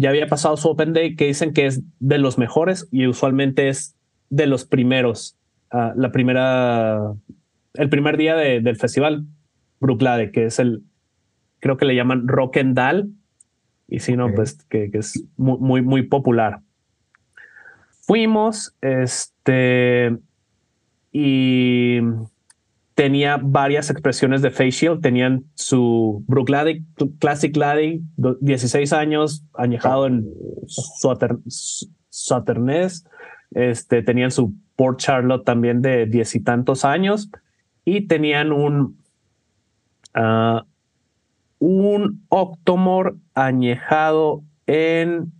ya había pasado su Open Day, que dicen que es de los mejores y usualmente es de los primeros, ah, la primera, el primer día del festival, Brooklade, que es el, creo que le llaman Rock and Dal, y si no, pues que, que, es muy, muy, muy popular. Fuimos, este, y tenía varias expresiones de facial. Tenían su Brook Classic Laddie, 16 años, añejado en Sauterness. Este, tenían su Port Charlotte también de diez y tantos años. Y tenían un, uh, un Octomor añejado en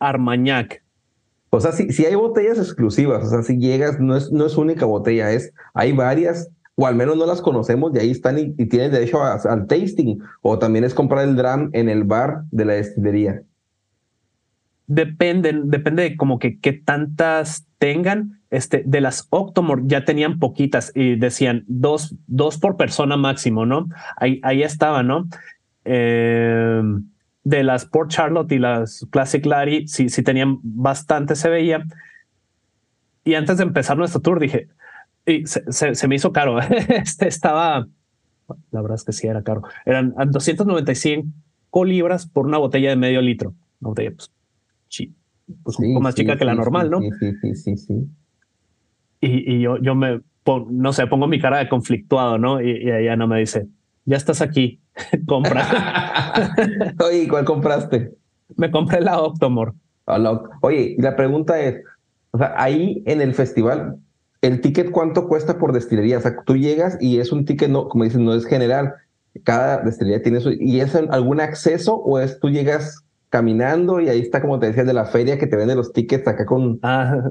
Armagnac. O sea, si, si hay botellas exclusivas, o sea, si llegas, no es, no es única botella, es, hay varias, o al menos no las conocemos, y ahí están y, tienen derecho al tasting, o también es comprar el dram en el bar de la destilería. Depende, depende de como que qué tantas tengan. Este, de las Octomor ya tenían poquitas y decían dos, dos por persona máximo, ¿no? Ahí, ahí estaba, ¿no? Eh, de las Port Charlotte y las Classic Larry, sí, sí tenían bastante, se veía. Y antes de empezar nuestro tour dije, y se, me hizo caro. este estaba, la verdad es que sí era caro. Eran 295 libras por una botella de medio litro. Una botella, pues, pues un poco más chica que la normal, ¿no? Sí, sí, sí, sí. Y, y yo, yo me, no sé, pongo mi cara de conflictuado, ¿no? Y, y ella no me dice, ya estás aquí, compra. Oye, ¿cuál compraste? Me compré la Octomor. Oye, la pregunta es, o sea, ahí en el festival, ¿el ticket cuánto cuesta por destilería? O sea, tú llegas y es un ticket, no, como dices, no es general. Cada destilería tiene su... ¿Y es algún acceso o es tú llegas caminando y ahí está, como te decía, de la feria que te vende los tickets acá con... Ah,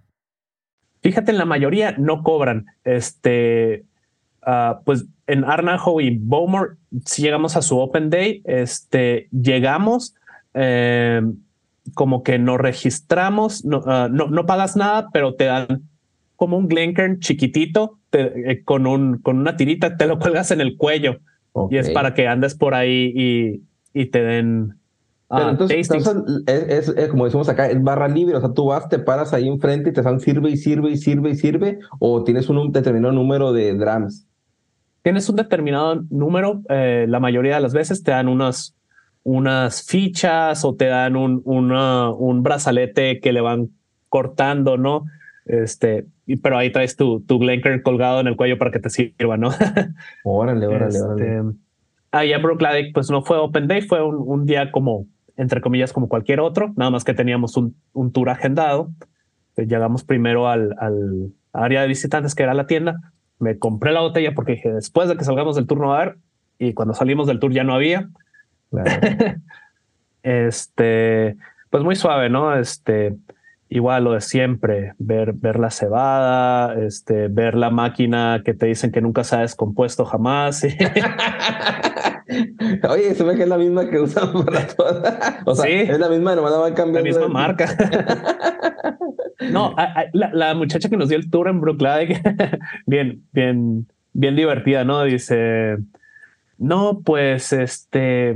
Fíjate, en la mayoría no cobran. Este, uh, pues en Arnajo y Bowmore, si llegamos a su Open Day, este, llegamos, eh, como que nos registramos, no, uh, no, no, pagas nada, pero te dan como un Glencairn chiquitito te, eh, con, un, con una tirita, te lo cuelgas en el cuello okay. y es para que andes por ahí y, y te den pero ah, entonces, entonces es, es, como decimos acá, es barra libre, o sea, tú vas, te paras ahí enfrente y te dan sirve y sirve y sirve y sirve, o tienes un determinado número de drams. Tienes un determinado número, eh, la mayoría de las veces te dan unas, unas fichas o te dan un, una, un brazalete que le van cortando, ¿no? Este, pero ahí traes tu, tu Glencairn colgado en el cuello para que te sirva, ¿no? órale, órale, este, órale. Allá en Brooklyn, pues no fue Open Day, fue un, un día como entre comillas, como cualquier otro, nada más que teníamos un, un tour agendado. Eh, llegamos primero al, al, área de visitantes, que era la tienda. Me compré la botella porque dije, después de que salgamos del tour no va a haber, y cuando salimos del tour ya no había. este, pues muy suave, ¿no? Este, igual lo de siempre, ver, ver la cebada, este, ver la máquina que te dicen que nunca se ha descompuesto jamás. Oye, se ve que es la misma que usan para todas. O sea, es la misma, nomás la van cambiando. La misma marca. no, la, la, muchacha que nos dio el tour en Brooklyn, bien, bien, bien divertida, ¿no? Dice, no, pues, este,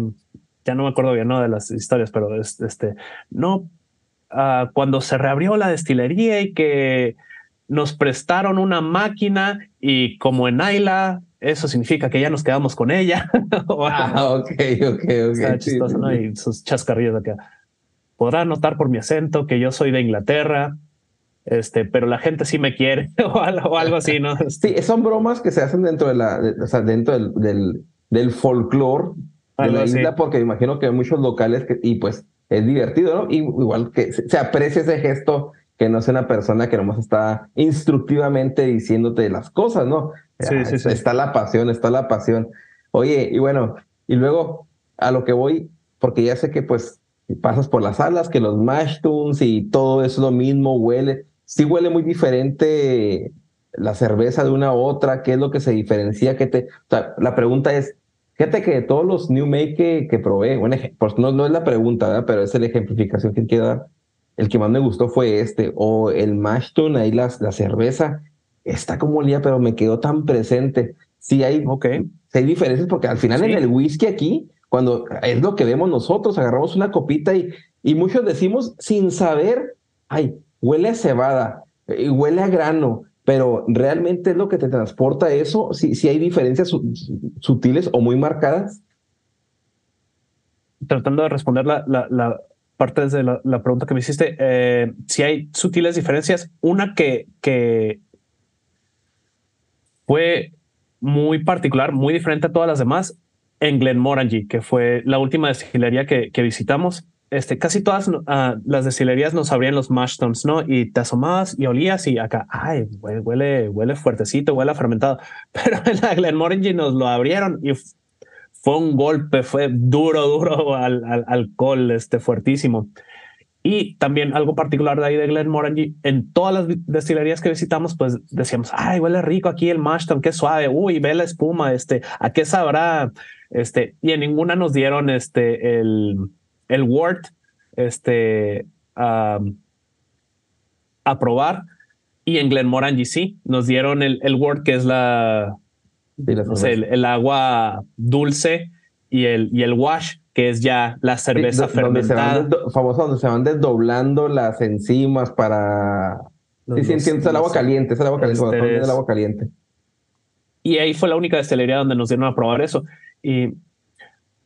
ya no me acuerdo bien, ¿no? De las historias, pero este, no, uh, cuando se reabrió la destilería y que nos prestaron una máquina y como en Ayla eso significa que ya nos quedamos con ella. ah, ok, ok, ok. Está chistoso, ¿no? Y sus chascarrillos acá. podrá notar por mi acento que yo soy de Inglaterra, este, pero la gente sí me quiere o algo, algo así, ¿no? Sí, son bromas que se hacen dentro de la, o sea, dentro del, del, del folclore de la isla, porque me imagino que hay muchos locales que, y pues es divertido, ¿no? Y igual que se, aprecia ese gesto que no es una persona que nomás está instructivamente diciéndote las cosas, ¿no? Sí, sí, sí. Está la pasión, está la pasión. Oye, y bueno, y luego a lo que voy, porque ya sé que pues pasas por las salas, que los mash tunes y todo es lo mismo, huele, sí huele muy diferente la cerveza de una a otra, qué es lo que se diferencia, que te, o sea, la pregunta es, fíjate que todos los New Make que, que probé, bueno, pues no, no es la pregunta, ¿verdad? pero es la ejemplificación que queda, el que más me gustó fue este, o el mash tune, ahí la, la cerveza, está como olía, pero me quedó tan presente. Sí hay, okay. sí hay diferencias porque al final en el whisky aquí, cuando es lo que vemos nosotros, agarramos una copita y, y muchos decimos sin saber, ay, huele a cebada, y huele a grano, pero realmente es lo que te transporta eso, si, si hay diferencias sutiles o muy marcadas. Tratando de responder la, la, parte de la, la, pregunta que me hiciste, eh, si hay sutiles diferencias, una que, que fue muy particular, muy diferente a todas las demás, en Glenmorangie, que fue la última destilería que, que visitamos. Este, casi todas uh, las destilerías nos abrían los mash ¿no? Y te asomabas y olías y acá, ay, huele, huele fuertecito, huele fermentado. Pero en la Glenmorangie nos lo abrieron y fue un golpe, fue duro, duro al, al alcohol, este, fuertísimo. Y también algo particular de ahí de Glenmorangie, en todas las destilerías que visitamos, pues decíamos, ay, huele rico aquí el mash tun, qué suave, uy, ve la espuma, este, ¿a qué sabrá? Este, y en ninguna nos dieron este, el, el Word este, a probar. Y en Glenmorangie sí, nos dieron el, el Word, que es la, el, agua dulce y el, y el wash, que es ya la cerveza fermentada. famoso donde se van desdoblando las enzimas para... sí, sí, entiendo, el agua caliente, es el agua caliente, el agua caliente. Y ahí fue la única destilería donde nos dieron a probar eso. Y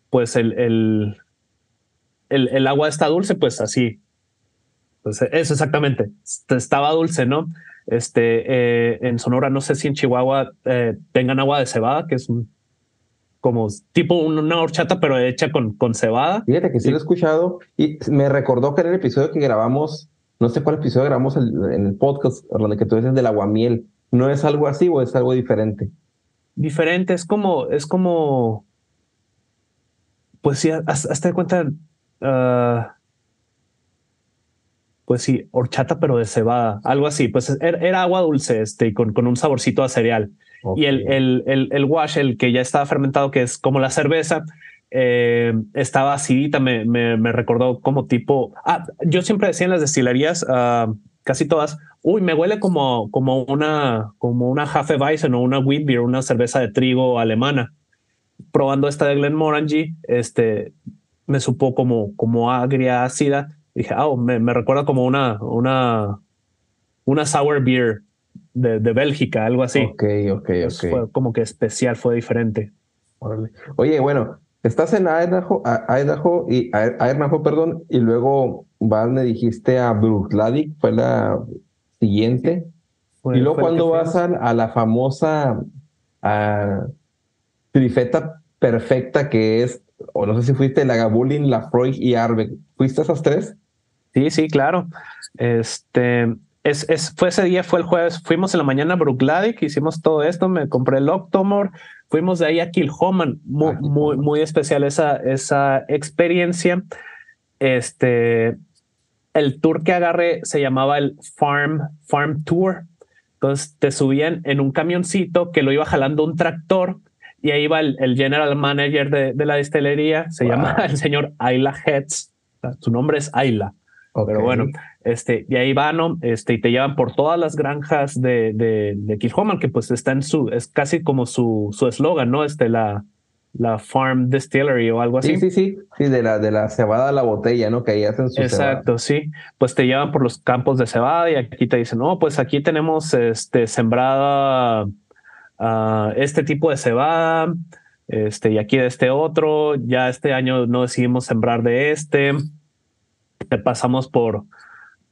pues el, el, el, agua está dulce, pues así. Pues eso exactamente. Estaba dulce, ¿no? Este, eh, en Sonora, no sé si en Chihuahua eh, tengan agua de cebada, que es un, como tipo una horchata, pero hecha con, con cebada. Fíjate que sí, lo he escuchado y me recordó que era el episodio que grabamos, no sé cuál episodio grabamos en el podcast, donde que tú dices del aguamiel. ¿No es algo así o es algo diferente? Diferente, es como, es como pues sí, hasta de cuenta, uh, pues sí, horchata, pero de cebada, algo así. Pues era, agua dulce, este, con, con un saborcito a cereal. Y el, el, el, el, wash, el que ya estaba fermentado, que es como la cerveza, eh, estaba acidita, me, me, me, recordó como tipo. Ah, yo siempre decía en las destilerías, uh, casi todas, uy, me huele como, como una, como una Hefeweizen o una Wheat Beer, una cerveza de trigo alemana probando esta de Glenmorangie, este, me supo como, como agria, ácida. Dije, ah, me, me, recuerda como una, una, una sour beer de, de Bélgica, algo así. Ok, ok, ok. Fue como que especial, fue diferente. Oye, bueno, estás en Idaho, Idaho y Idaho, perdón, y luego vas, me dijiste a Bruichladdich, fue la siguiente. y luego cuando vas a, a, la famosa a trifeta perfecta que es, o no sé si fuiste la Gabulin, la Freud y Arbe. ¿Fuiste esas tres? Sí, sí, claro. Este, es, es, fue ese día, fue el jueves, fuimos en la mañana a Brookladic, hicimos todo esto, me compré el Octomor, fuimos de ahí a Kilhoman, muy, ah, muy, muy especial esa, esa experiencia. Este, el tour que agarré se llamaba el Farm, Farm Tour. Entonces te subían en un camioncito que lo iba jalando un tractor y ahí va el, general manager de, de, la distillería, se llama el señor Ayla Heads, su nombre es Ayla. Pero bueno, este, y ahí van, ¿no? Este, y te llevan por todas las granjas de, de, de Kilhoman, que pues está en su, es casi como su eslogan, ¿no? Este, la, la Farm Distillery o algo así. Sí, sí, sí, sí, de la, de la cebada a la botella, ¿no? Que ahí hacen su Exacto, sí. Pues te llevan por los campos de cebada y aquí te dicen, no, pues aquí tenemos este, sembrada Ah, este tipo de cebada, este, y aquí de este otro, ya este año no decidimos sembrar de este. te pasamos por,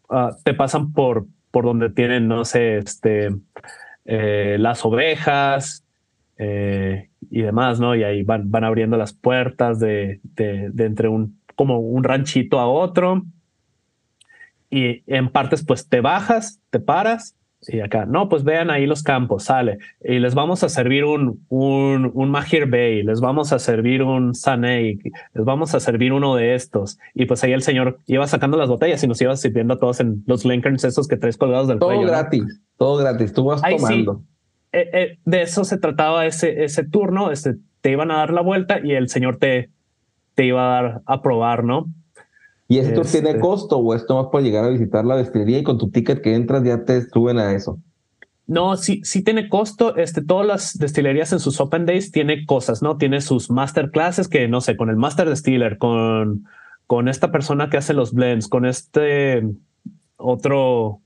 ah, te pasan por, por donde tienen, no sé, este, eh, las ovejas eh, y demás, ¿no? Y ahí van, van abriendo las puertas de, de, de entre un, como un ranchito a otro. Y en partes, pues te bajas, te paras y acá, no, pues vean ahí los campos, sale. Y les vamos a servir un, un, un Mahir Bay, les vamos a servir un Sanei, les vamos a servir uno de estos. Y pues ahí el señor iba sacando las botellas y nos iba sirviendo a todos en los Lincolns esos que traes colgados del todo cuello. Todo gratis, todo gratis, tú vas Ahí tomando. Sí. Eh, eh, de eso se trataba ese, ese turno, este, te iban a dar la vuelta y el señor te, te iba a dar a probar, ¿no? ¿Y ese tour Este- tiene costo o esto más por llegar a visitar la destilería y con tu ticket que entras ya te suben a eso? No, sí, sí tiene costo. Este, todas las destilerías en sus open days tiene cosas, ¿no? Tiene sus masterclasses que no sé, con el master distiller, con, con esta persona que hace los blends, con este otro,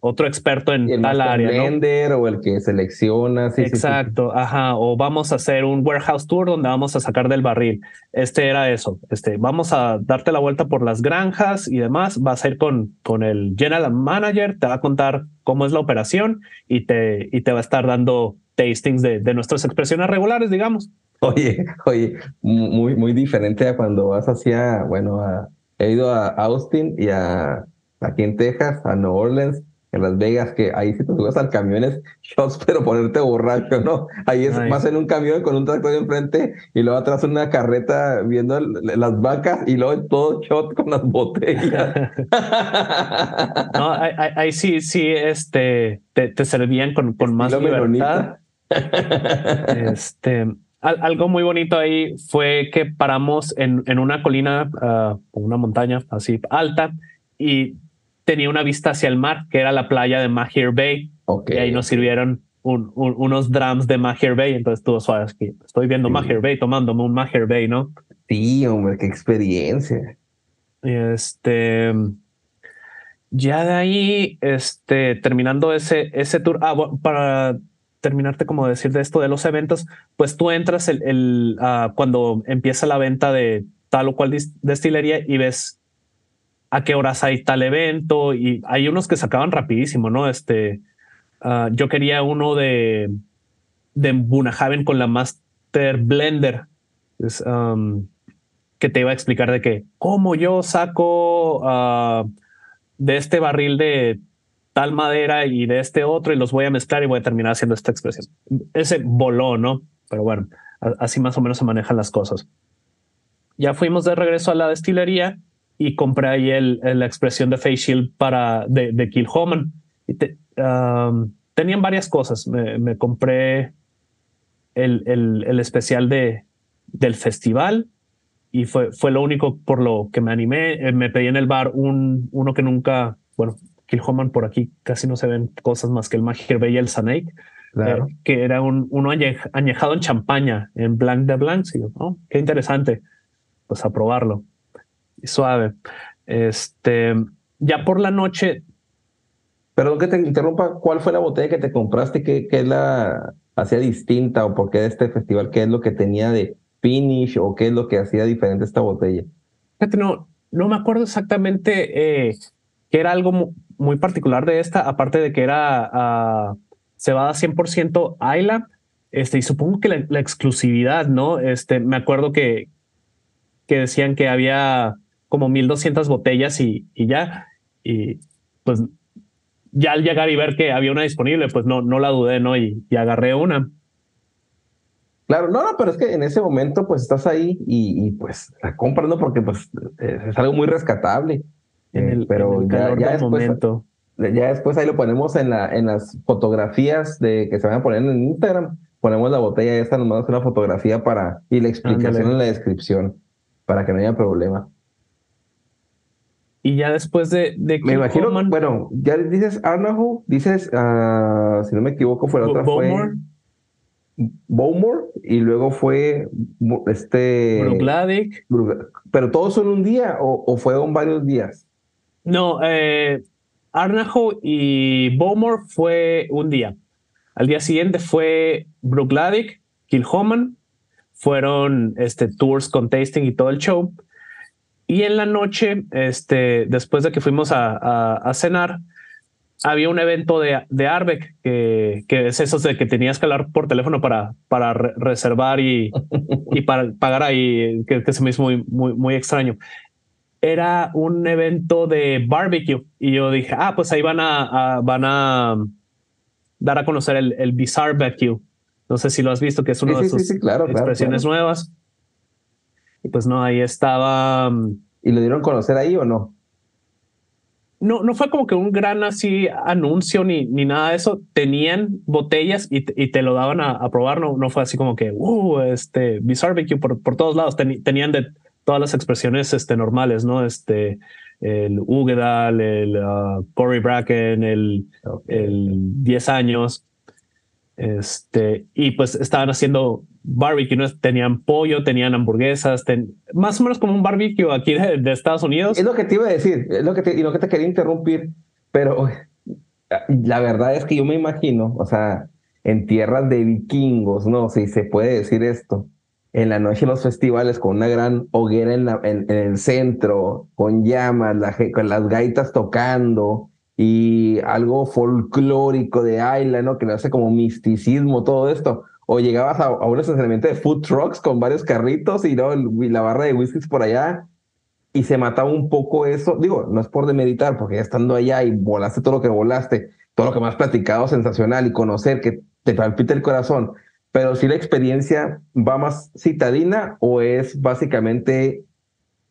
otro experto en el tal área, ¿no? blender o el que selecciona. sí, sí, sí. Exacto, ajá. O vamos a hacer un warehouse tour donde vamos a sacar del barril. Este era eso. Este, vamos a darte la vuelta por las granjas y demás. Vas a ir con, con el general manager, te va a contar cómo es la operación y te, y te va a estar dando tastings de, de nuestras expresiones regulares, digamos. Oye, oye, muy, muy diferente a cuando vas hacia, bueno, a- he ido a Austin y a aquí en Texas, a New Orleans, en Las Vegas, que ahí si te subes al camión es shots, pero ponerte borracho, ¿no? Ahí es Ay. más en un camión con un tractor enfrente y luego atrás una carreta viendo el- las vacas y luego todo shot con las botellas. No, ahí, sí, sí, este, te, te servían con, con más libertad. Este, al- algo muy bonito ahí fue que paramos en, en una colina, ah, una montaña así alta, y tenía una vista hacia el mar, que era la playa de Mahir Bay, Ok. y ahí nos sirvieron un- un- unos drums de Mahir Bay, entonces tú sabes que estoy viendo Sí. Mahir Bay, tomándome un Mahir Bay, ¿no? Sí, hombre, qué experiencia. Este. Ya de ahí, este, terminando ese, ese tour, ah, bueno, para terminarte como decir de esto de los eventos, pues tú entras el, el, ah, cuando empieza la venta de tal o cual destilería y ves a qué horas hay tal evento y hay unos que se acaban rapidísimo, ¿no? Este, ah, yo quería uno de, de Bunahaven con la Master Blender. Que te iba a explicar de que cómo yo saco ah, de este barril de tal madera y de este otro y los voy a mezclar y voy a terminar haciendo esta expresión. Ese voló, ¿no? Pero bueno, así más o menos se manejan las cosas. Ya fuimos de regreso a la destilería y compré ahí el, el- la expresión de face shield para de, de Kill Homan. Y te- um, tenían varias cosas. Me, me compré el, el, el especial de, del festival y fue, fue lo único por lo que me animé. Eh, me pedí en el bar un, uno que nunca, bueno, Kilhoman por aquí casi no se ven cosas más que el Magier Bay y el Snake, Claro. eh, que era un, uno añej- añejado en champaña, en Blanc de oh, qué interesante. Pues a probarlo. Y suave. Este, ya por la noche Perdón que te interrumpa, ¿cuál fue la botella que te compraste? ¿Qué, qué la hacía distinta o por qué de este festival? ¿Qué es lo que tenía de finish o qué es lo que hacía diferente esta botella? No, no me acuerdo exactamente eh, que era algo mu- muy particular de esta, aparte de que era ah, cebada 100% Ayla, este, y supongo que la, la exclusividad, ¿no? Este, me acuerdo que, que decían que había como 1200 botellas y, y ya, y pues ya al llegar y ver que había una disponible, pues no, no la dudé, ¿no? Y, y agarré una. Claro, no, no, pero es que en ese momento pues estás ahí y, y, pues la compras, ¿no? Porque pues es algo muy rescatable. En Eh, el, pero en el ya, calor ya del después, momento. ya después ahí lo ponemos en, la, en las fotografías de que se van a poner en Instagram. Ponemos la botella esa, nos mandas una fotografía para y la explicación Ándale. en la descripción para que no haya problema. Y ya después de, de Me imagino, bueno, ya dices Arnahu, dices, ah, si no me equivoco, fue la otra Bowmore. fue Bowmore y luego fue este. Bruichladdich. Brugla- Pero todos son un día o, o fueron varios días. No, eh, Arnajo y Bowmore fue un día. Al día siguiente fue Bruichladdich, Kilhoman, fueron este, tours con tasting y todo el show. Y en la noche, este, después de que fuimos a, a, cenar, había un evento de, de Arbeck, que, que, es eso de que tenías que hablar por teléfono para, para reservar y, y para pagar ahí, que, se me hizo muy, muy, muy extraño. Era un evento de barbecue y yo dije, ah, pues ahí van a, van a dar a conocer el, el Bizarre Barbecue. No sé si lo has visto, que es una de sus expresiones nuevas. Y pues no, ahí estaba. Mm, ¿Y lo dieron a conocer ahí o no? No, no fue como que un gran así anuncio ni, ni nada de eso. Tenían botellas y, y te lo daban a, probar. No, no fue así como que, uh, este, Bizarre por, por todos lados. tenían de todas las expresiones este, normales, ¿no? Este, el Ugedal, el uh, Corey Bracken, el, el 10 años. Este, y pues estaban haciendo barbecue, ¿no? Tenían pollo, tenían hamburguesas, más o menos como un barbecue aquí de, Estados Unidos. Es lo que te iba a decir, es lo que te, y lo que te quería interrumpir, pero la verdad es que yo me imagino, o sea, en tierras de vikingos, ¿no? Si se puede decir esto, en la noche en los festivales con una gran hoguera en, en, el centro, con llamas, con las gaitas tocando y algo folclórico de Ayla, ¿no? Que le hace como misticismo todo esto o llegabas a, un estacionamiento de food trucks con varios carritos y, ¿no? la barra de whiskies por allá y se mataba un poco eso. Digo, no es por demeditar, porque ya estando allá y volaste todo lo que volaste, todo lo que me has platicado, sensacional y conocer que te palpita el corazón. Pero si la experiencia va más citadina o es básicamente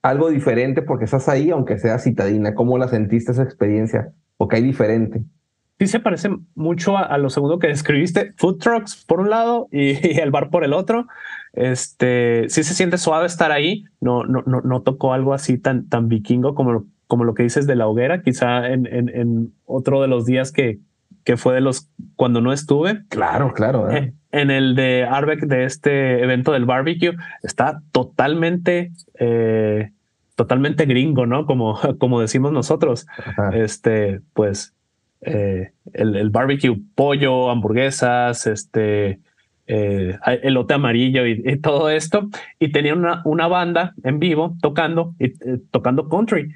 algo diferente porque estás ahí, aunque sea citadina. ¿Cómo la sentiste esa experiencia? Porque hay diferente sí se parece mucho a, lo segundo que describiste. Food trucks por un lado y, el bar por el otro. Este sí se siente suave estar ahí. No, no, no, no tocó algo así tan, tan vikingo como lo, como lo que dices de la hoguera. Quizá en, en, en otro de los días que, que fue de los cuando no estuve. Claro, claro. ¿eh? En el de Arbeck de este evento del barbecue está totalmente, eh, totalmente gringo, ¿no? Como, como decimos nosotros. Este, pues eh, el, barbecue, pollo, hamburguesas, este, eh, elote amarillo y, todo esto. Y tenía una, una banda en vivo tocando, y, eh, tocando country.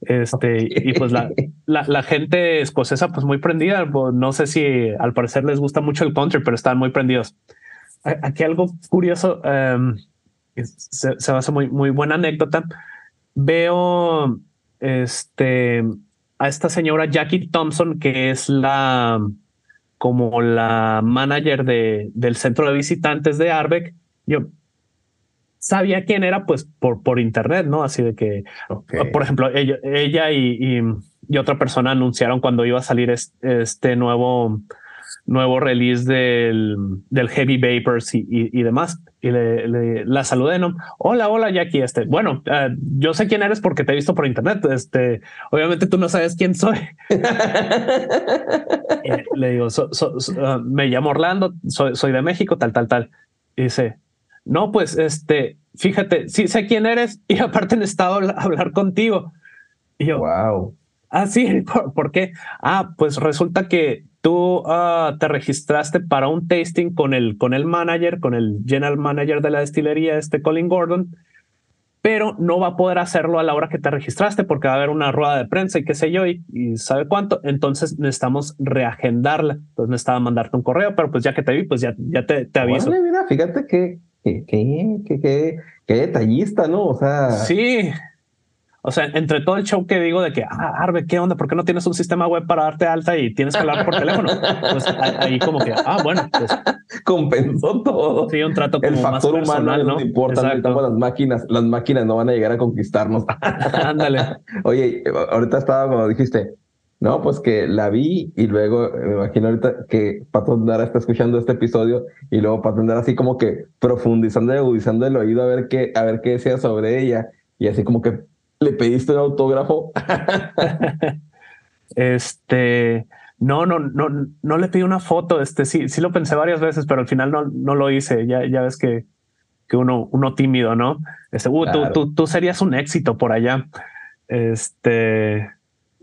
Este, y pues la, la, gente escocesa, pues muy prendida. Pues, no sé si al parecer les gusta mucho el country, pero están muy prendidos. Aquí algo curioso, em, se, se hace muy, muy buena anécdota. Veo este a esta señora Jackie Thompson, que es la como la manager de, del centro de visitantes de Arbeck. Yo sabía quién era, pues por, por internet, ¿no? Así de que, por ejemplo, ella, ella y, y, otra persona anunciaron cuando iba a salir este nuevo nuevo release del, del Heavy Vapors y, y, demás. Y le, la saludé, ¿no? Hola, hola, Jackie. Este, bueno, eh, yo sé quién eres porque te he visto por internet. Este, obviamente tú no sabes quién soy. le digo, ah, me llamo Orlando, soy, soy de México, tal, tal, tal. Y dice, no, pues, este, fíjate, sí sé quién eres y aparte he estado a hablar contigo. Y yo, wow. Ah, sí, ¿por, qué? Ah, pues resulta que tú ah, te registraste para un tasting con el, con el manager, con el general manager de la destilería, este Colin Gordon, pero no va a poder hacerlo a la hora que te registraste porque va a haber una rueda de prensa y qué sé yo, y, sabe cuánto. Entonces necesitamos reagendarla. Entonces necesitaba mandarte un correo, pero pues ya que te vi, pues ya, ya te, te aviso. mira, fíjate que, que, que, que, que detallista, ¿no? O sea, sí. O sea, entre todo el show que digo de que, ah, Arbe, ¿qué onda? ¿Por qué no tienes un sistema web para darte alta y tienes que hablar por teléfono? Pues ahí como que, ah, bueno, pues compensó todo. Sí, un trato como El factor más personal, humano no, importa, necesitamos las máquinas, las máquinas no van a llegar a conquistarnos. Ándale. Oye, ahorita estaba como dijiste, no, pues que la vi y luego me imagino ahorita que Pato Andara está escuchando este episodio y luego Pato Andara así como que profundizando y agudizando el oído a ver qué, a ver qué decía sobre ella y así como que ¿Le pediste un autógrafo? este, no, no, no, no le pedí una foto. Este, sí, sí lo pensé varias veces, pero al final no, no lo hice. Ya, ya ves que, que uno, uno tímido, ¿no? Este, uh, tú, tú, tú, serías un éxito por allá. Este,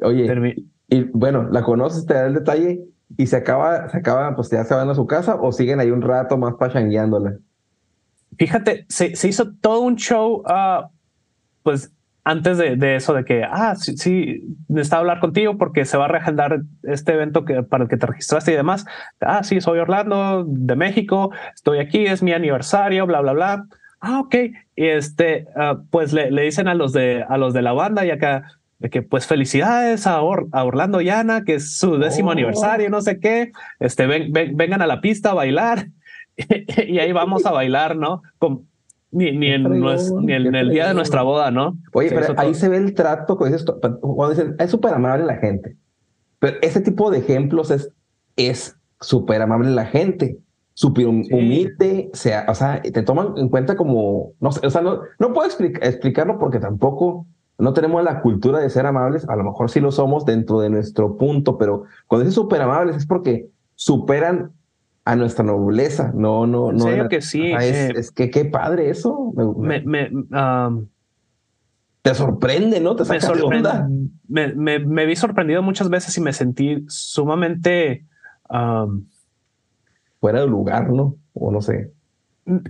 oye, y bueno, la conoces, te da el detalle y se acaba, se acaba, pues ya se van a su casa o siguen ahí un rato más pachangueándola. Fíjate, se, se hizo todo un show, uh, pues antes de, eso, de que, ah, sí, sí, necesitaba hablar contigo porque se va a reagendar este evento que, para el que te registraste y demás. Ah, sí, soy Orlando de México, estoy aquí, es mi aniversario, bla, bla, bla. Ah, ok. Y este, ah, pues le, le, dicen a los de, a los de la banda y acá, de que pues felicidades a, a Orlando y Ana, que es su décimo oh. aniversario, no sé qué, este, ven, vengan a la pista a bailar y ahí vamos a bailar, ¿no? Con, ni, ni, en, ni en el día de nuestra boda, ¿no? Oye, pero ahí se ve el trato, pues, esto, cuando dicen, es súper amable la gente. Pero ese tipo de ejemplos es es súper amable la gente, súper humilde, sea, o sea, te toman en cuenta como, no sé, o sea, no, no puedo explicarlo porque tampoco no tenemos la cultura de ser amables, a lo mejor sí lo somos dentro de nuestro punto, pero cuando dices súper amables es porque superan a nuestra nobleza. No, no, no. Serio que sí. Eh, es, que qué padre eso. Me, me, te sorprende, ¿no? Te saca me, me, me, vi sorprendido muchas veces y me sentí sumamente fuera de lugar, ¿no? O no sé.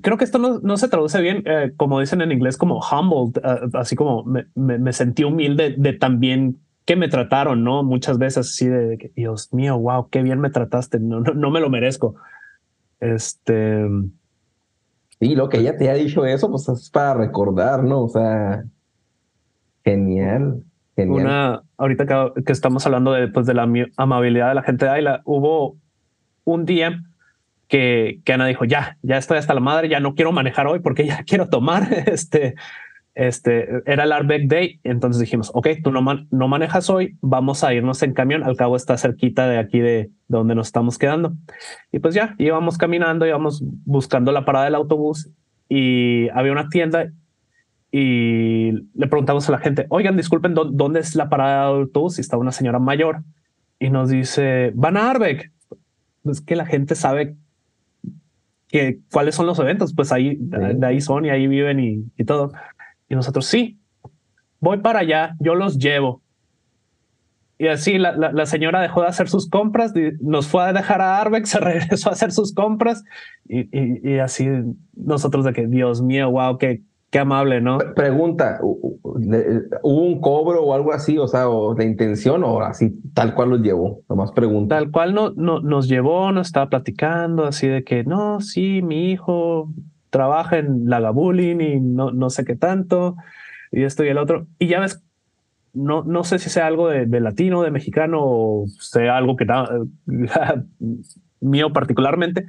Creo que esto no, no se traduce bien, eh, como dicen en inglés, como humbled, eh, así como me, me, sentí humilde de también que me trataron, ¿no? Muchas veces así de, Dios mío, wow, qué bien me trataste, no, no, me lo merezco. Este... Y lo que ella te ha dicho eso, pues es para recordar, ¿no? O sea, genial. Genial. Una, ahorita que, estamos hablando de, pues, de la amabilidad de la gente de Ayla, hubo un día que, que Ana dijo, ya, ya estoy hasta la madre, ya no quiero manejar hoy porque ya quiero tomar. Este, este, era el Arbeck Day, entonces dijimos, ok, tú no, no manejas hoy, vamos a irnos en camión, al cabo está cerquita de aquí de, donde nos estamos quedando. Y pues ya, íbamos caminando, íbamos buscando la parada del autobús y había una tienda y le preguntamos a la gente, oigan, disculpen, ¿dónde es la parada del autobús? Y estaba una señora mayor y nos dice, van a Arbeck. Es que la gente sabe que cuáles son los eventos, pues ahí, de ahí son y ahí viven y, y todo. Y nosotros, sí, voy para allá, yo los llevo. Y así la, la, señora dejó de hacer sus compras, nos fue a dejar a Arbex, se regresó a hacer sus compras y, y, así nosotros de que, Dios mío, wow, qué, qué amable, ¿no? Pregunta, ¿hubo un cobro o algo así, o sea, o de intención o así tal cual los llevó? Nomás pregunta. Tal cual no, no, nos llevó, nos estaba platicando así de que, no, sí, mi hijo trabaja en la Gabulin y no, no sé qué tanto, y esto y el otro. Y ya ves, no, no sé si sea algo de, latino, de mexicano, o sea algo que mío particularmente,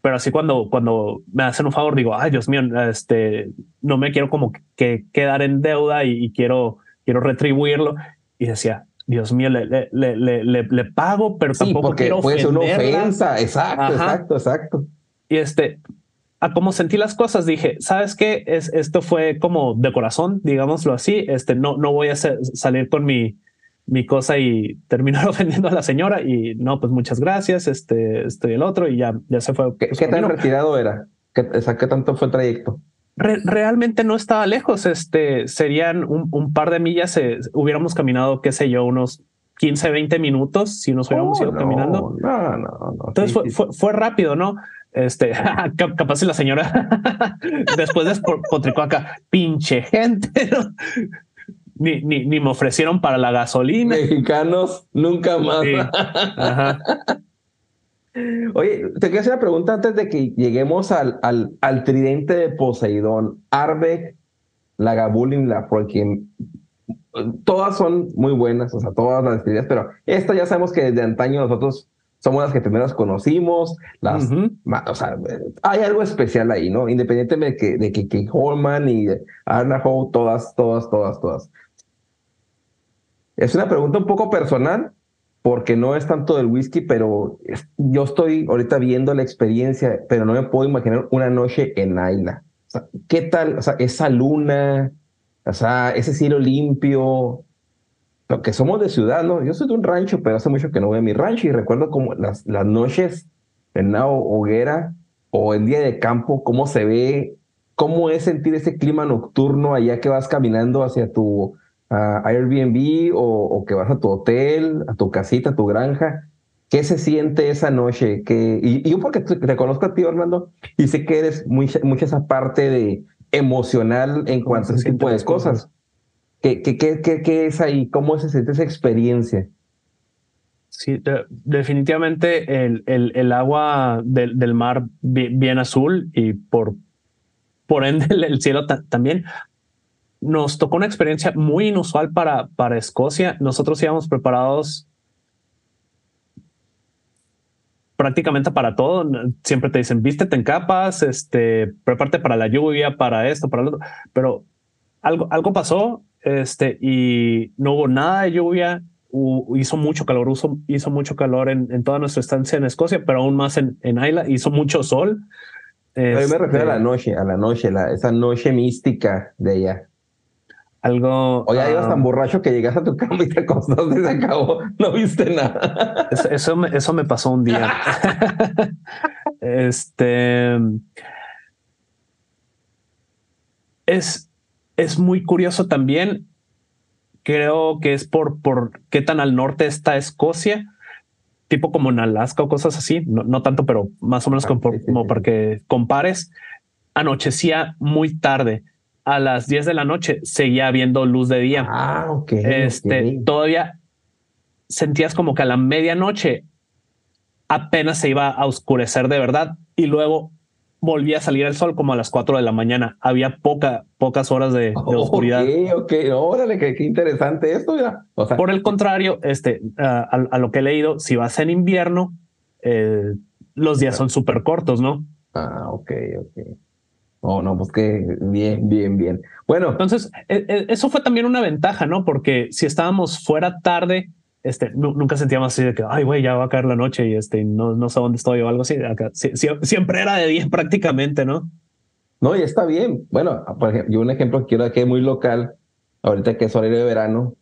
pero así cuando, cuando me hacen un favor digo, ay Dios mío, este, no me quiero como que quedar en deuda y, quiero, quiero retribuirlo. Y decía, Dios mío, le, le, le, le, pago, pero tampoco porque quiero puede ser una ofensa. Exacto, exacto, exacto. Y este, a cómo sentí las cosas, dije, ¿sabes qué? Es, esto fue como de corazón, digámoslo así. Este, no, no voy a salir con mi, mi cosa y terminar ofendiendo a la señora. Y no, pues muchas gracias, este, estoy el otro y ya, ya se fue. ¿Qué, pues, tan retirado era? ¿Qué, ¿Qué tanto fue el trayecto? realmente no estaba lejos. Este serían un, un par de millas. Eh, hubiéramos caminado, qué sé yo, unos 15, 20 minutos si nos hubiéramos oh, ido caminando. No, no, no. Entonces fue, Fue, fue, rápido, ¿no? Este, capaz si la señora después despotricó acá, pinche gente, ni, ni, ni, me ofrecieron para la gasolina. Mexicanos, nunca más. Oye, te quiero hacer una pregunta antes de que lleguemos al, al, al tridente de Poseidón. Arbeck, la Gabulin, la porque todas son muy buenas, o sea, todas las despedidas, pero esta ya sabemos que desde antaño nosotros somos las que primero conocimos, las, o sea, hay algo especial ahí, ¿no? Independientemente de que, de que, que Holman y Arna Howe, todas, todas, todas, todas. Es una pregunta un poco personal, porque no es tanto del whisky, pero yo estoy ahorita viendo la experiencia, pero no me puedo imaginar una noche en Ayla. O sea, ¿qué tal? O sea, esa luna, o sea, ese cielo limpio, que somos de ciudad, ¿no? Yo soy de un rancho, pero hace mucho que no voy a mi rancho y recuerdo como las, las noches en una hoguera o en día de campo, cómo se ve, cómo es sentir ese clima nocturno allá que vas caminando hacia tu Airbnb o, que vas a tu hotel, a tu casita, a tu granja. ¿Qué se siente esa noche? Que, y, yo porque te conozco a ti, Armando, y sé que eres muy, mucha esa parte de emocional en cuanto a ese tipo de cosas. ¿Qué, qué, qué, qué, es ahí? ¿Cómo se siente esa experiencia? Sí, definitivamente el, el, el agua del, del mar bien, azul y por, por ende el, cielo también. Nos tocó una experiencia muy inusual para, para Escocia. Nosotros íbamos preparados prácticamente para todo. Siempre te dicen, vístete en capas, este, prepárate para la lluvia, para esto, para lo otro. Pero algo, algo pasó, este, y no hubo nada de lluvia. hizo mucho calor, hizo, hizo mucho calor en, en, toda nuestra estancia en Escocia, pero aún más en, en Isla. Hizo mucho sol. a mí me refiero a la este noche, a la noche, la, esa noche mística de allá algo. O ya ibas tan borracho que llegas a tu cama y te acostaste y se acabó. No viste nada. Eso, me, eso me pasó un día. este. Es, es muy curioso también. Creo que es por, por qué tan al norte está Escocia, tipo como en Alaska o cosas así. No, no tanto, pero más o menos ah, como para que compares. Anochecía muy tarde a las 10 de la noche seguía habiendo luz de día. Ah, ok. Este, todavía sentías como que a la medianoche apenas se iba a oscurecer de verdad y luego volvía a salir el sol como a las 4 de la mañana. Había poca, pocas horas de, oscuridad. Ok, ok, órale, qué, interesante esto. ya. Por el contrario, este, a, lo que he leído, si vas en invierno, eh, los días son súper cortos, ¿no? Ah, ok, ok. Oh, no, pues que bien, bien, bien. Bueno. Entonces, e, e, eso fue también una ventaja, ¿no? Porque si estábamos fuera tarde, este, nunca sentíamos así de que, ay, güey, ya va a caer la noche y este, no, no sé dónde estoy o algo así. Acá, siempre era de día prácticamente, ¿no? No, y está bien. Bueno, por ejemplo, yo un ejemplo que quiero aquí muy local, ahorita que es horario de verano,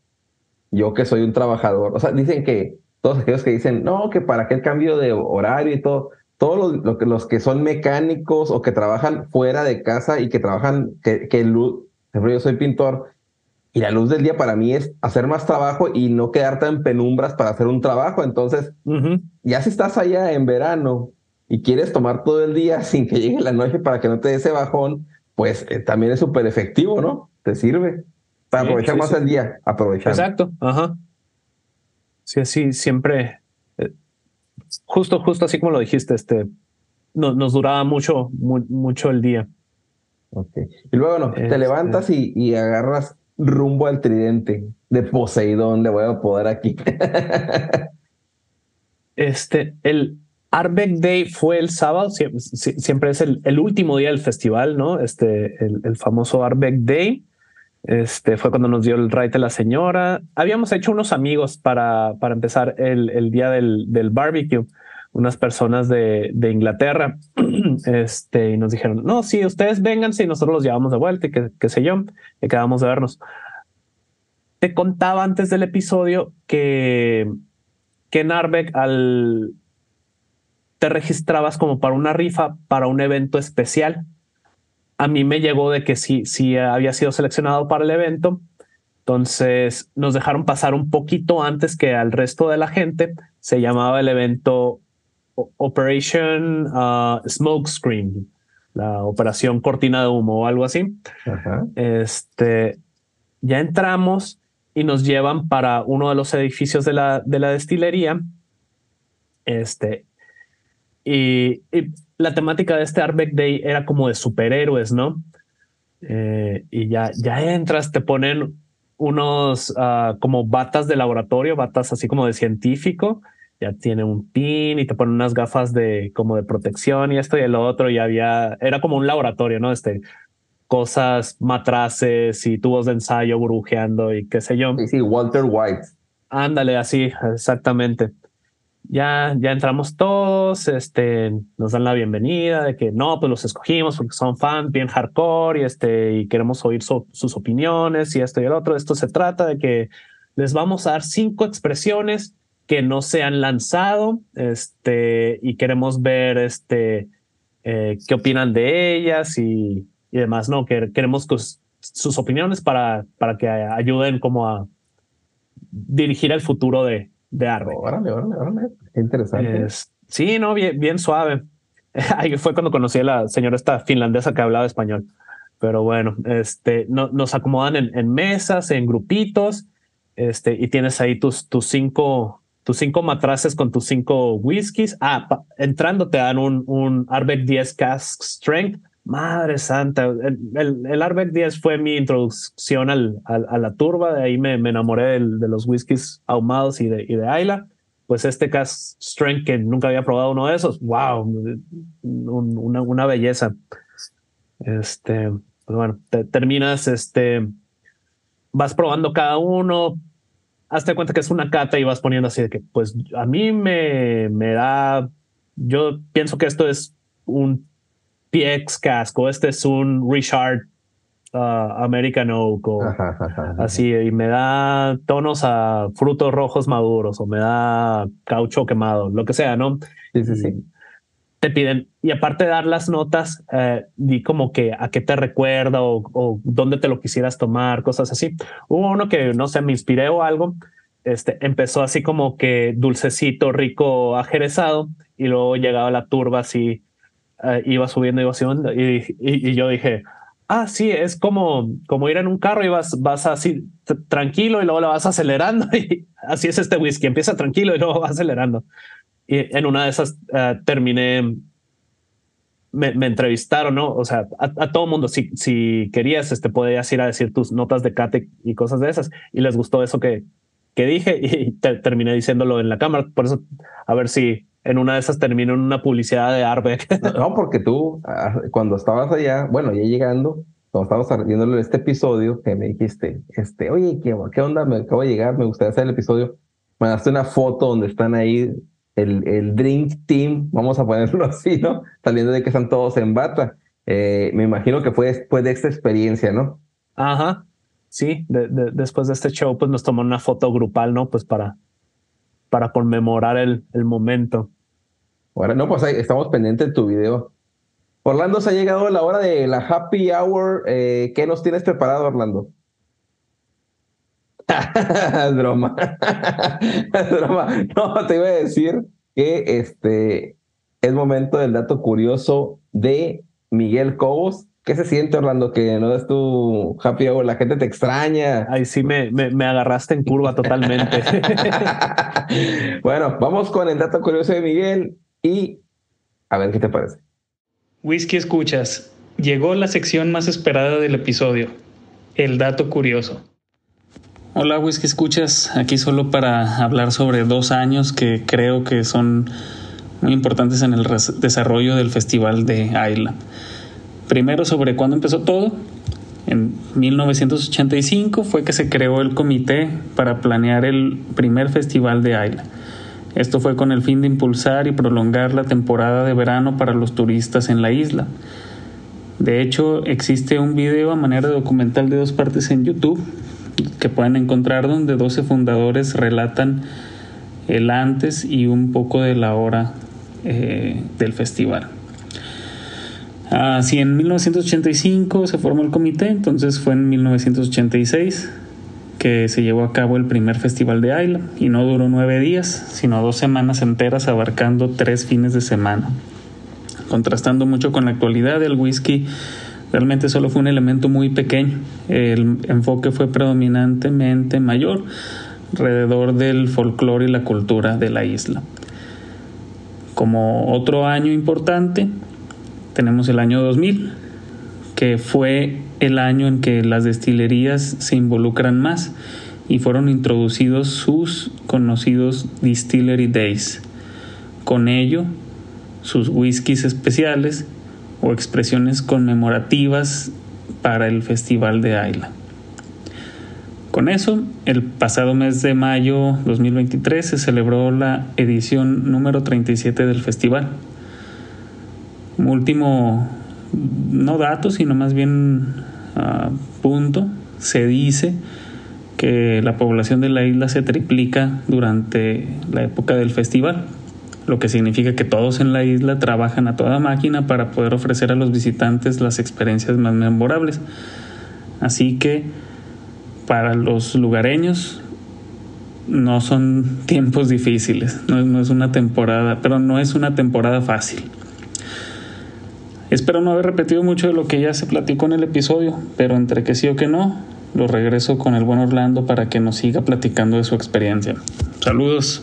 yo que soy un trabajador, o sea, dicen que todos aquellos que dicen, no, que para qué el cambio de horario y todo, todos los, los, que son mecánicos o que trabajan fuera de casa y que trabajan, que, que luz, yo soy pintor, y la luz del día para mí es hacer más trabajo y no quedarte en penumbras para hacer un trabajo. Entonces, ya si estás allá en verano y quieres tomar todo el día sin que llegue la noche para que no te dé ese bajón, pues eh, también es súper efectivo, ¿no? Te sirve para aprovechar más el día, aprovechar. Exacto, ajá. Sí, así siempre justo, justo así como lo dijiste, este, no, nos duraba mucho, mucho el día. Okay. Y luego no, te este levantas y, y, agarras rumbo al tridente de Poseidón, le voy a poder aquí. este, el Arbeck Day fue el sábado, siempre, es el, el, último día del festival, ¿no? Este, el, el famoso Arbeck Day. Este fue cuando nos dio el ride de la señora. Habíamos hecho unos amigos para, para empezar el, el día del, del, barbecue, unas personas de, de Inglaterra. Este, y nos dijeron, no, sí, ustedes vengan, y nosotros los llevamos de vuelta y que, qué sé yo, y acabamos de vernos. Te contaba antes del episodio que, que en Arbeck al te registrabas como para una rifa para un evento especial a mí me llegó de que sí, sí había sido seleccionado para el evento. Entonces nos dejaron pasar un poquito antes que al resto de la gente. Se llamaba el evento Operation uh, Smoke Screen, la operación cortina de humo o algo así. Este ya entramos y nos llevan para uno de los edificios de la, de la destilería. Este, y, y la temática de este Arbeck Day era como de superhéroes, ¿no? Eh, y ya, ya entras, te ponen unos uh, como batas de laboratorio, batas así como de científico, ya tiene un pin y te ponen unas gafas de como de protección y esto y el otro, y había, era como un laboratorio, ¿no? Este, cosas, matraces y tubos de ensayo burbujeando y qué sé yo. Sí, sí, Walter White. Ándale, así, exactamente ya, ya entramos todos, este, nos dan la bienvenida de que no, pues los escogimos porque son fans bien hardcore y este, y queremos oír sus opiniones y esto y el otro. Esto se trata de que les vamos a dar cinco expresiones que no se han lanzado, este, y queremos ver, este, eh, qué opinan de ellas y, y demás, ¿no? Que queremos sus opiniones para, para que ayuden como a dirigir el futuro de, de Arbe. Órale, órale, órale. interesante. sí, no, bien, bien suave. Ahí fue cuando conocí a la señora esta finlandesa que hablaba español. pero bueno, este, no, nos acomodan en, mesas, en grupitos, este, y tienes ahí tus, tus cinco, tus cinco matraces con tus cinco whiskies. Ah, entrando te dan un, un Arbeck 10 Cask Strength. Madre santa, el, el, el Arbeck 10 fue mi introducción al, a la turba, de ahí me, me enamoré de, los whiskies ahumados y de, y de Ayla pues este Cask Strength que nunca había probado uno de esos, wow, una, una, belleza. Este, pues bueno, te terminas, este, vas probando cada uno, hazte cuenta que es una cata y vas poniendo así de que, pues a mí me, me da, yo pienso que esto es un PX casco, este es un Richard uh, American Oak o así, y me da tonos a frutos rojos maduros o me da caucho quemado, lo que sea, ¿no? Sí, sí, sí. Te piden, y aparte de dar las notas, eh, di como que a qué te recuerda o, dónde te lo quisieras tomar, cosas así. Hubo uno que, no sé, me inspiré o algo, este, empezó así como que dulcecito, rico, ajerezado, y luego llegaba la turba así, eh, iba subiendo, iba subiendo, y, y, y yo dije, Ah, sí, es como, como ir en un carro y vas, vas así tranquilo y luego lo vas acelerando y así es este whisky, empieza tranquilo y luego va acelerando. Y en una de esas uh, terminé, me, me, entrevistaron, ¿no? O sea, a, todo mundo, si, si querías, este, podías ir a decir tus notas de cate y cosas de esas y les gustó eso que, que dije y te, terminé diciéndolo en la cámara. Por eso, a ver si en una de esas termino en una publicidad de Arbeck. No, porque tú, cuando estabas allá, bueno, ya llegando, cuando estábamos viendo este episodio, que me dijiste, este, oye, ¿qué, ¿qué onda? Me acabo de llegar, me gustaría hacer el episodio. Mandaste una foto donde están ahí el, el Drink Team, vamos a ponerlo así, ¿no? Saliendo de que están todos en bata. Eh, me imagino que fue después de esta experiencia, ¿no? Ajá. Sí, después de este show, pues nos tomó una foto grupal, ¿no? Pues para, para conmemorar el, el momento. Ahora, no, pues ahí estamos pendientes de tu video. Orlando, se ha llegado la hora de la happy hour. Eh, ¿Qué nos tienes preparado, Orlando? Es broma. es broma. No, te iba a decir que este es momento del dato curioso de Miguel Cobos. ¿Qué se siente, Orlando, que no es tu happy hour? La gente te extraña. Ay, sí, me, me, me agarraste en curva totalmente. bueno, vamos con el dato curioso de Miguel y a ver qué te parece. Whisky Escuchas. Llegó la sección más esperada del episodio, el dato curioso. Hola Whisky Escuchas, aquí solo para hablar sobre dos años que creo que son muy importantes en el desarrollo del Festival de Ayla. Primero sobre cuándo empezó todo. En 1985 fue que se creó el comité para planear el primer festival de Ayla esto fue con el fin de impulsar y prolongar la temporada de verano para los turistas en la isla. De hecho, existe un video a manera de documental de dos partes en YouTube que pueden encontrar donde 12 fundadores relatan el antes y un poco de la hora eh, del festival. Así en 1985 se formó el comité, entonces fue en 1986 que se llevó a cabo el primer festival de Ayla y no duró nueve días, sino dos semanas enteras abarcando tres fines de semana. Contrastando mucho con la actualidad, el whisky realmente solo fue un elemento muy pequeño. El enfoque fue predominantemente mayor alrededor del folclore y la cultura de la isla. Como otro año importante, tenemos el año 2000, que fue el año en que las destilerías se involucran más y fueron introducidos sus conocidos Distillery Days. Con ello, sus whiskies especiales o expresiones conmemorativas para el Festival de Ayla. Con eso, el pasado mes de mayo 2023 se celebró la edición número 37 del festival. Último, no datos, sino más bien punto, se dice que la población de la isla se triplica durante la época del festival, lo que significa que todos en la isla trabajan a toda máquina para poder ofrecer a los visitantes las experiencias más memorables. Así que para los lugareños no son tiempos difíciles, no, no es una temporada, pero no es una temporada fácil. Espero no haber repetido mucho de lo que ya se platicó en el episodio, pero entre que sí o que no, lo regreso con el buen Orlando para que nos siga platicando de su experiencia. Saludos.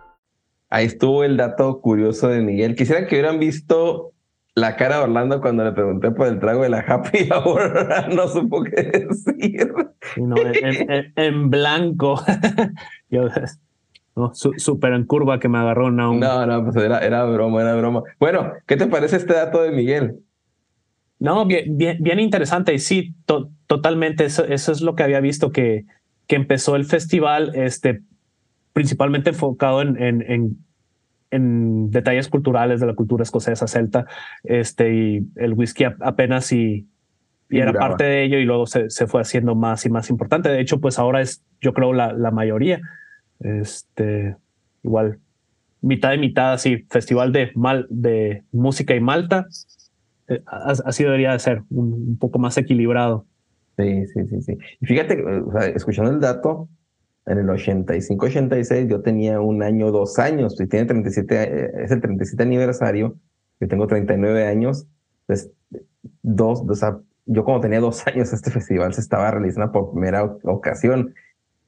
Ahí estuvo el dato curioso de Miguel. Quisiera que hubieran visto la cara de Orlando cuando le pregunté por el trago de la Happy ahora no supo qué decir. No, en, en, blanco. Yo, no, súper en curva que me agarró una. No, no, pues era, era broma, era broma. Bueno, ¿qué te parece este dato de Miguel? No, bien, bien, bien interesante. Y sí, totalmente. Eso, eso es lo que había visto que, que empezó el festival, este, principalmente enfocado en, en, en, detalles culturales de la cultura escocesa celta, este, y el whisky apenas y, y era parte de ello y luego se, se, fue haciendo más y más importante. De hecho, pues ahora es, yo creo, la, la mayoría. Este, igual, mitad de mitad, así, festival de, mal, de música y Malta, eh, así debería de ser, un, poco más equilibrado. Sí, sí, sí, sí. Y fíjate, escuchando el dato, en el 85-86 yo tenía un año, dos años, y tiene 37, eh, es el 37 aniversario, yo tengo 39 años, pues, dos, o sea, yo como tenía dos años, este festival se estaba realizando por primera ocasión,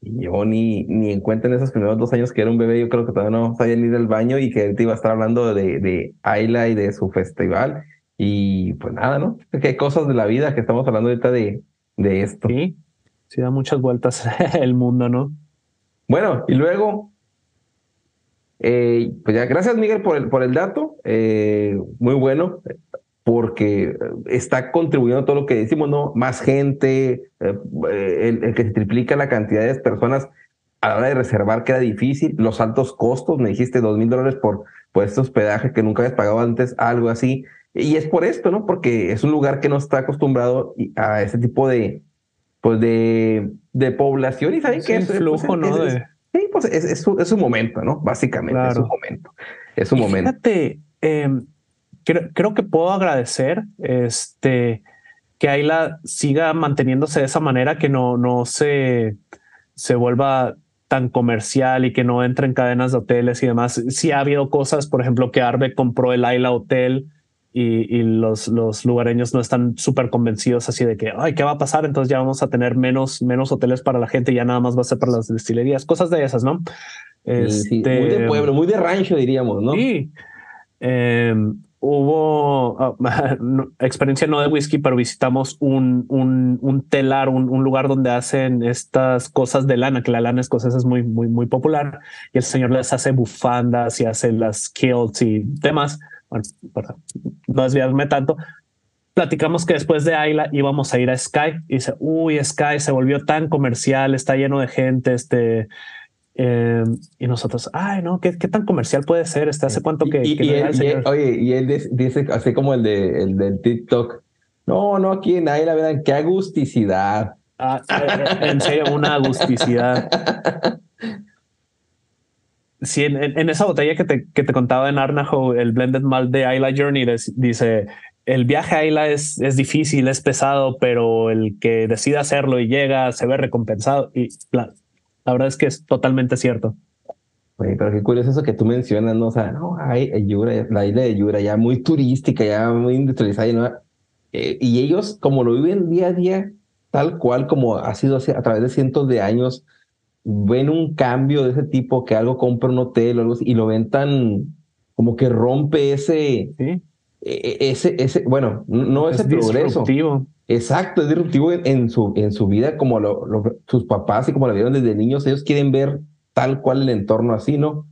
y yo ni, ni en cuenta en esos primeros dos años que era un bebé, yo creo que todavía no sabía ni al baño y que te iba a estar hablando de, de Ayla y de su festival, y pues nada, ¿no? Qué cosas de la vida que estamos hablando ahorita de, de esto. Sí, sí da muchas vueltas el mundo, ¿no? Bueno, y luego, eh, pues ya, gracias Miguel por el, por el dato, eh, muy bueno, porque está contribuyendo a todo lo que decimos, ¿no? Más gente, eh, el, que se triplica la cantidad de personas a la hora de reservar queda difícil, los altos costos, me dijiste dos mil dólares por, por este hospedaje que nunca habías pagado antes, algo así. Y es por esto, ¿no? Porque es un lugar que no está acostumbrado a ese tipo de, pues de, de población y saben que es flujo, ¿no? sí, pues es, es, su, es, su, momento, ¿no? Básicamente es su momento. Es su momento. Fíjate, em, creo, creo, que puedo agradecer este que Ayla siga manteniéndose de esa manera, que no, no se, se vuelva tan comercial y que no entre en cadenas de hoteles y demás. Sí ha habido cosas, por ejemplo, que Arbe compró el Ayla Hotel y, los, los lugareños no están súper convencidos así de que, ay, ¿qué va a pasar? Entonces ya vamos a tener menos, menos hoteles para la gente y ya nada más va a ser para las destilerías, cosas de esas, ¿no? Este, muy de este, pueblo, muy de rancho, diríamos, ¿no? Sí. Em, hubo ah, experiencia no de whisky, pero visitamos un, un, un telar, un, un, lugar donde hacen estas cosas de lana, que la lana escocesa es muy, muy, muy popular y el señor les hace bufandas y hace las kilts y demás bueno, para no desviarme tanto, platicamos que después de Ayla íbamos a ir a Sky y dice, uy, Sky se volvió tan comercial, está lleno de gente, este, eh, y nosotros, ay, no, ¿qué, ¿qué, tan comercial puede ser? Este, ¿Hace cuánto que, y, él, oye, y él dice, así como el, de, el del TikTok, no, no, aquí en Ayla, verán, qué agusticidad. Ah, eh, eh, en serio, una agusticidad. sí, en, esa botella que te, que te contaba en Arnajo, el blended malt de Ayla Journey dice, el viaje a Ayla es, es difícil, es pesado, pero el que decide hacerlo y llega se ve recompensado. Y la, verdad es que es totalmente cierto. Oye, pero qué curioso eso que tú mencionas, ¿no? O sea, no, hay Yura, la isla de Yura ya muy turística, ya muy industrializada, ¿no? Eh, y ellos, como lo viven día a día, tal cual como ha sido a través de cientos de años, ven un cambio de ese tipo, que algo compra un hotel o algo así, y lo ven tan como que rompe ese, e, e, ese, ese, bueno, no ese es progreso. disruptivo. Exacto, es disruptivo en, en su, en su vida, como lo, lo- sus papás y como lo vieron desde niños, ellos quieren ver tal cual el entorno así, ¿no?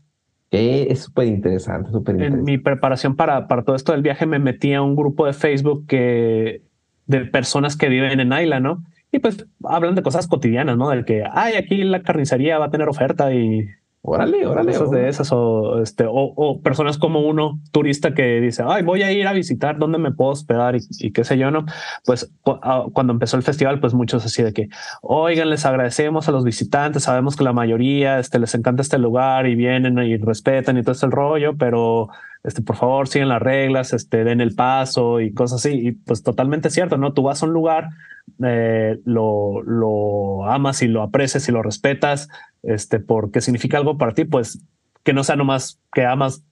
Que es súper interesante, súper En interesante. mi preparación para, para todo esto del viaje me metí a un grupo de Facebook que de personas que viven en Ayla, ¿no? Y pues hablan de cosas cotidianas, ¿no? Del que, ay, aquí la carnicería va a tener oferta y Órale, órale. cosas de esas o este o, o personas como uno turista que dice ay voy a ir a visitar dónde me puedo hospedar y, y qué sé yo no pues ah, cuando empezó el festival pues muchos así de que oigan les agradecemos a los visitantes sabemos que la mayoría este les encanta este lugar y vienen y respetan y todo este el rollo pero este por favor siguen las reglas este den el paso y cosas así y pues totalmente cierto no tú vas a un lugar eh, lo, lo amas y lo aprecias y lo respetas, este, porque significa algo para ti, pues que no sea nomás que amas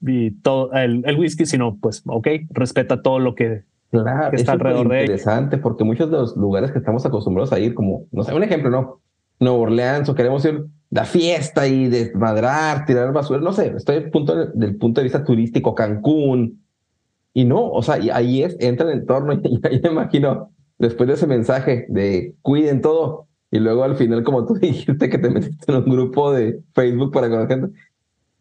y todo el, el whisky, sino pues, ok, respeta todo lo que Claro, que es está súper alrededor de ella. interesante porque muchos de los lugares que estamos acostumbrados a ir, como, no sé, un ejemplo, ¿no? Nueva Orleans o queremos ir a fiesta y desmadrar, tirar basura, no sé, estoy del punto, del punto de vista turístico, Cancún, y no, o sea, y ahí es, entra el entorno y ahí me imagino, después de ese mensaje de cuiden todo, y luego al final, como tú dijiste, que te metiste en un grupo de Facebook para conocer gente.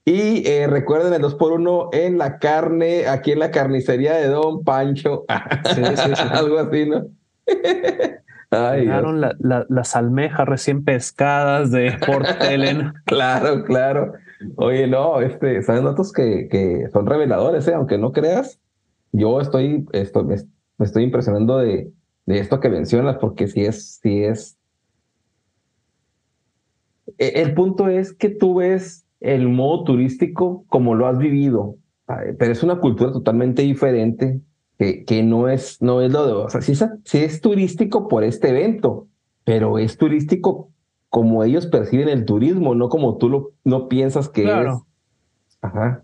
Y eh, recuerden el 2x1 en la carne, aquí en la carnicería de Don Pancho. Sí, sí, sí. Algo así, ¿no? Ay, la- la- las almejas recién pescadas de Port Ellen. Claro, claro. Oye, no, este, son datos que, que son reveladores, ¿eh? aunque no creas. Yo estoy, esto, me, me estoy impresionando de, de esto que mencionas, porque sí es, sí es. E- El punto es que tú ves el modo turístico como lo has vivido, ¿sabe? pero es una cultura totalmente diferente que, que no es, no es lo de, o sea, sí, es- sí es turístico por este evento, pero es turístico como ellos perciben el turismo, no como tú lo no piensas que Claro. es. Ajá.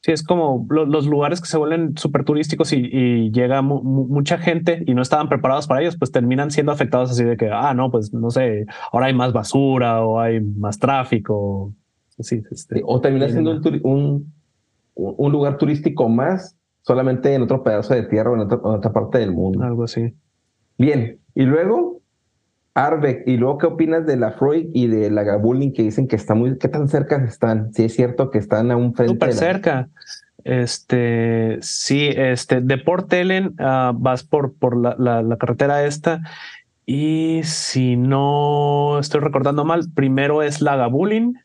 Sí, es como lo- los lugares que se vuelven súper turísticos y, y llega mu- mu- mucha gente y no estaban preparados para ellos, pues terminan siendo afectados así de que, ah, no, pues no sé, ahora hay más basura o hay más tráfico. Sí, este, O termina siendo un, turi- un, un lugar turístico más, solamente en otro pedazo de tierra o en otra parte del mundo. algo así. Bien, y luego Arbeck, y luego qué opinas de la Freud y de la Gabulin que dicen que están muy, qué tan cerca están, si es cierto que están a un frente. Súper la- cerca. Este, sí, este, de Port Ellen ah, vas por, por la, la- la carretera esta. Y si no estoy recordando mal, primero es la Gabulin,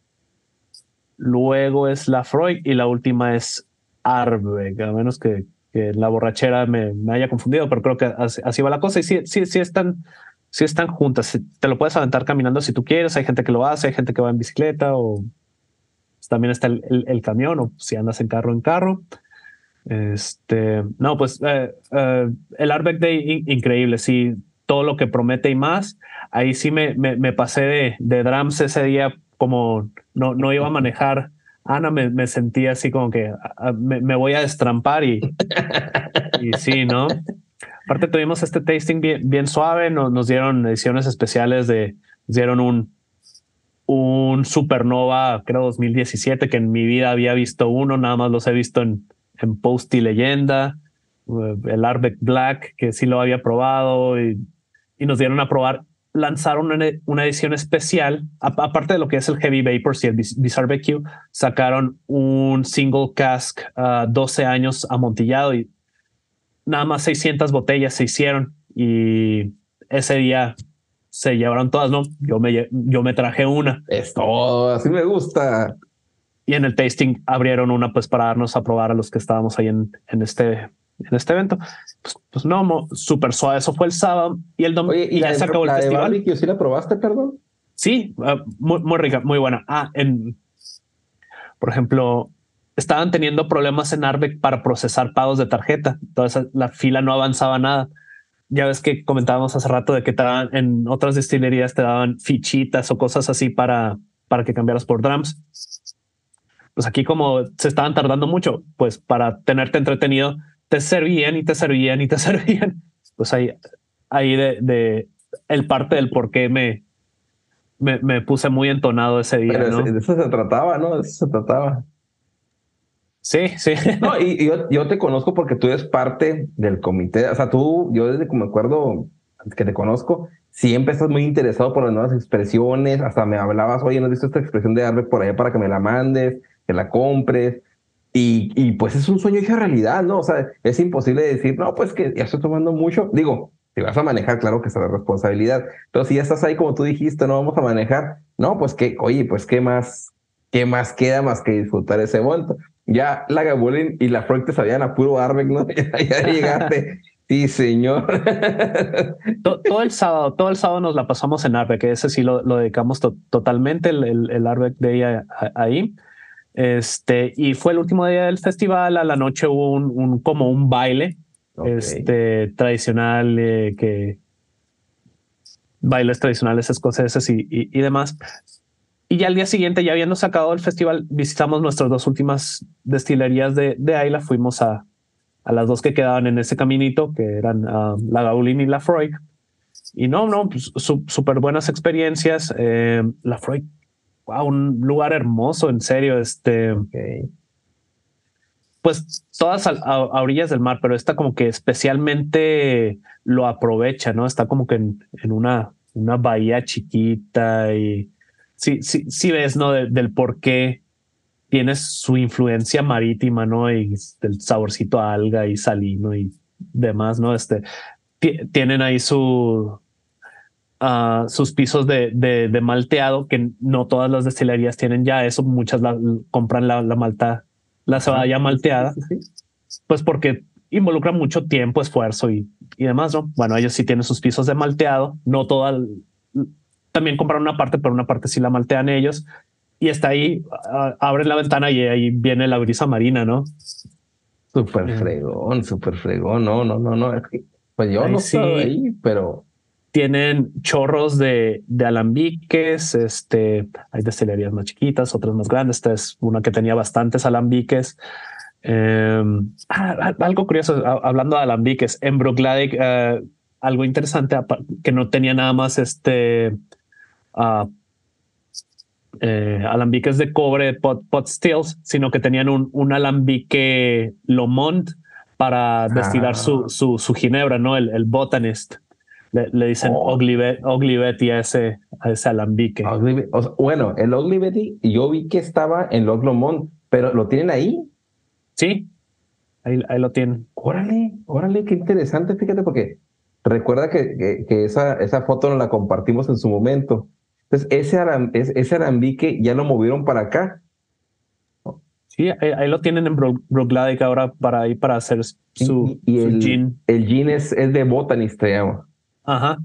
luego es la Freud y la última es Arbeck, a menos que, que la borrachera me, me haya confundido, pero creo que así, así va la cosa. Y sí, sí, sí están, sí están juntas. Te lo puedes aventar caminando si tú quieres. Hay gente que lo hace, hay gente que va en bicicleta o pues, también está el, el- el camión o si andas en carro en carro. Este, no, pues eh, eh, el Arbeck Day in- increíble, sí, todo lo que promete y más. Ahí sí me, me, me pasé de, de drums ese día, como no, no iba a manejar. Ana me, me sentía así como que ah, ah, me, me voy a destrampar y, y sí, ¿no? Aparte tuvimos este tasting bien, bien suave, nos, nos dieron ediciones especiales de, nos dieron un, un Supernova, creo 2017, que en mi vida había visto uno, nada más los he visto en, en Post y Leyenda, eh, el Arbeck Black, que sí lo había probado y, y nos dieron a probar. Lanzaron una, edición especial, aparte de lo que es el Heavy Vapors y el Biz- Bizarre BQ, sacaron un single cask ah, 12 años amontillado y nada más 600 botellas se hicieron y ese día se llevaron todas, ¿no? Yo me, yo me traje una Es todo, así me gusta. y en el tasting abrieron una pues para darnos a probar a los que estábamos ahí en, en este en este evento. Pues, pues no, súper suave. Eso fue el sábado y el domingo y ¿y la, ya se de, acabó el de festival. barbecue sí la probaste, perdón? Sí, ah, muy, muy rica, muy buena. Ah, en, por ejemplo, estaban teniendo problemas en Arbeck para procesar pagos de tarjeta. Entonces la fila no avanzaba nada. Ya ves que comentábamos hace rato de que te daban, en otras destilerías te daban fichitas o cosas así para, para que cambiaras por drums. Pues aquí como se estaban tardando mucho, pues para tenerte entretenido, te servían y te servían y te servían. Pues ahí, ahí de, de el parte del por qué me, me, me puse muy entonado ese día, Pero ¿no? de eso se trataba, ¿no? De eso se trataba. Sí, sí. No, y, yo, te conozco porque tú eres parte del comité. O sea, tú, yo desde que me acuerdo que te conozco, siempre estás muy interesado por las nuevas expresiones. Hasta me hablabas, oye, ¿no has visto esta expresión de Arbe por allá para que me la mandes, que la compres? Y, y pues es un sueño hecho realidad, ¿no? O sea, es imposible decir, no, pues que ya estoy tomando mucho. Digo, si vas a manejar, claro que es la responsabilidad. Pero si ya estás ahí, como tú dijiste, no vamos a manejar, no, pues que, oye, pues qué más, qué más queda más que disfrutar ese momento. Ya la Gabulín y la Freud te sabían a puro Arbeck, ¿no? Ya, llegaste. Sí, señor. todo, el sábado, todo el sábado nos la pasamos en Arbeck, ese sí lo, lo dedicamos totalmente, el, el, el Arbeck de ahí. Este, y fue el último día del festival, a la noche hubo un, un como un baile este, tradicional eh, que bailes tradicionales escoceses y, y, demás. Y ya al día siguiente, ya habiendo sacado el festival, visitamos nuestras dos últimas destilerías de, de Ayla. Fuimos a, a las dos que quedaban en ese caminito, que eran uh, la Gaulin y la Freud. Y no, no, pues, súper buenas experiencias. Eh, la Freud, wow, un lugar hermoso, en serio. Este, pues todas a, orillas del mar, pero esta como que especialmente lo aprovecha, ¿no? Está como que en, en una, una bahía chiquita y sí, sí, sí ves, ¿no? del por qué tiene su influencia marítima, ¿no? Y el saborcito a alga y salino y demás, ¿no? Este, tienen ahí su, uh, sus pisos de, de, de, malteado, que no todas las destilerías tienen ya eso, muchas la, compran la, la malta la cebada malteada, pues porque involucra mucho tiempo, esfuerzo y, y demás, ¿no? Bueno, ellos sí tienen sus pisos de malteado, no toda, también compran una parte, pero una parte sí la maltean ellos y está ahí, abren la ventana y ahí viene la brisa marina, ¿no? Súper fregón, súper fregón, no, no, no, no, pues yo no sí. ahí, pero tienen chorros de, de, alambiques, este, hay destilerías más chiquitas, otras más grandes, esta es una que tenía bastantes alambiques. Ah, algo curioso, hablando de alambiques, en Brookladic, eh, algo interesante que no tenía nada más este uh, eh, alambiques de cobre pot, pot stills, sino que tenían un, un alambique Lomond para destilar su, ah. su, su, ginebra, ¿no? El, el botanist. Le, dicen oh. Ugly, Betty a ese, a ese alambique. bueno, el Ugly Betty, yo vi que estaba en Log Lomond, pero ¿lo tienen ahí? Sí, ahí, ahí lo tienen. Órale, órale, qué interesante, fíjate, porque recuerda que, que, esa, esa foto nos la compartimos en su momento. Entonces, ese, ese alambique ya lo movieron para acá. Sí, ahí, lo tienen en Brookladic ahora para ir para hacer su, y, el, gin. El gin es, es de Botanist, llama. Ajá.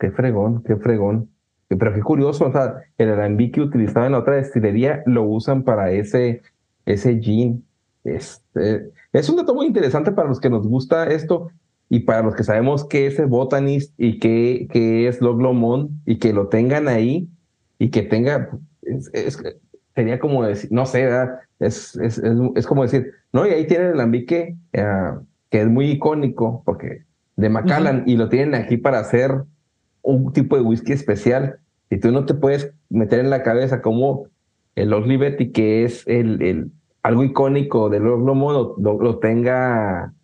Qué fregón, qué fregón. Pero qué curioso, o sea, el alambique utilizado en otra destilería lo usan para ese, ese gin. Este, es un dato muy interesante para los que nos gusta esto y para los que sabemos qué es el botanist y qué, qué es Lomond y que lo tengan ahí y que tenga, es, sería como decir, no sé, es, es, es, como decir, no, y ahí tiene el alambique uh, que es muy icónico porque de Macallan y lo tienen aquí para hacer un tipo de whisky especial y tú no te puedes meter en la cabeza como el Betty que es el, el algo icónico del Oglomo, lo, lo, tenga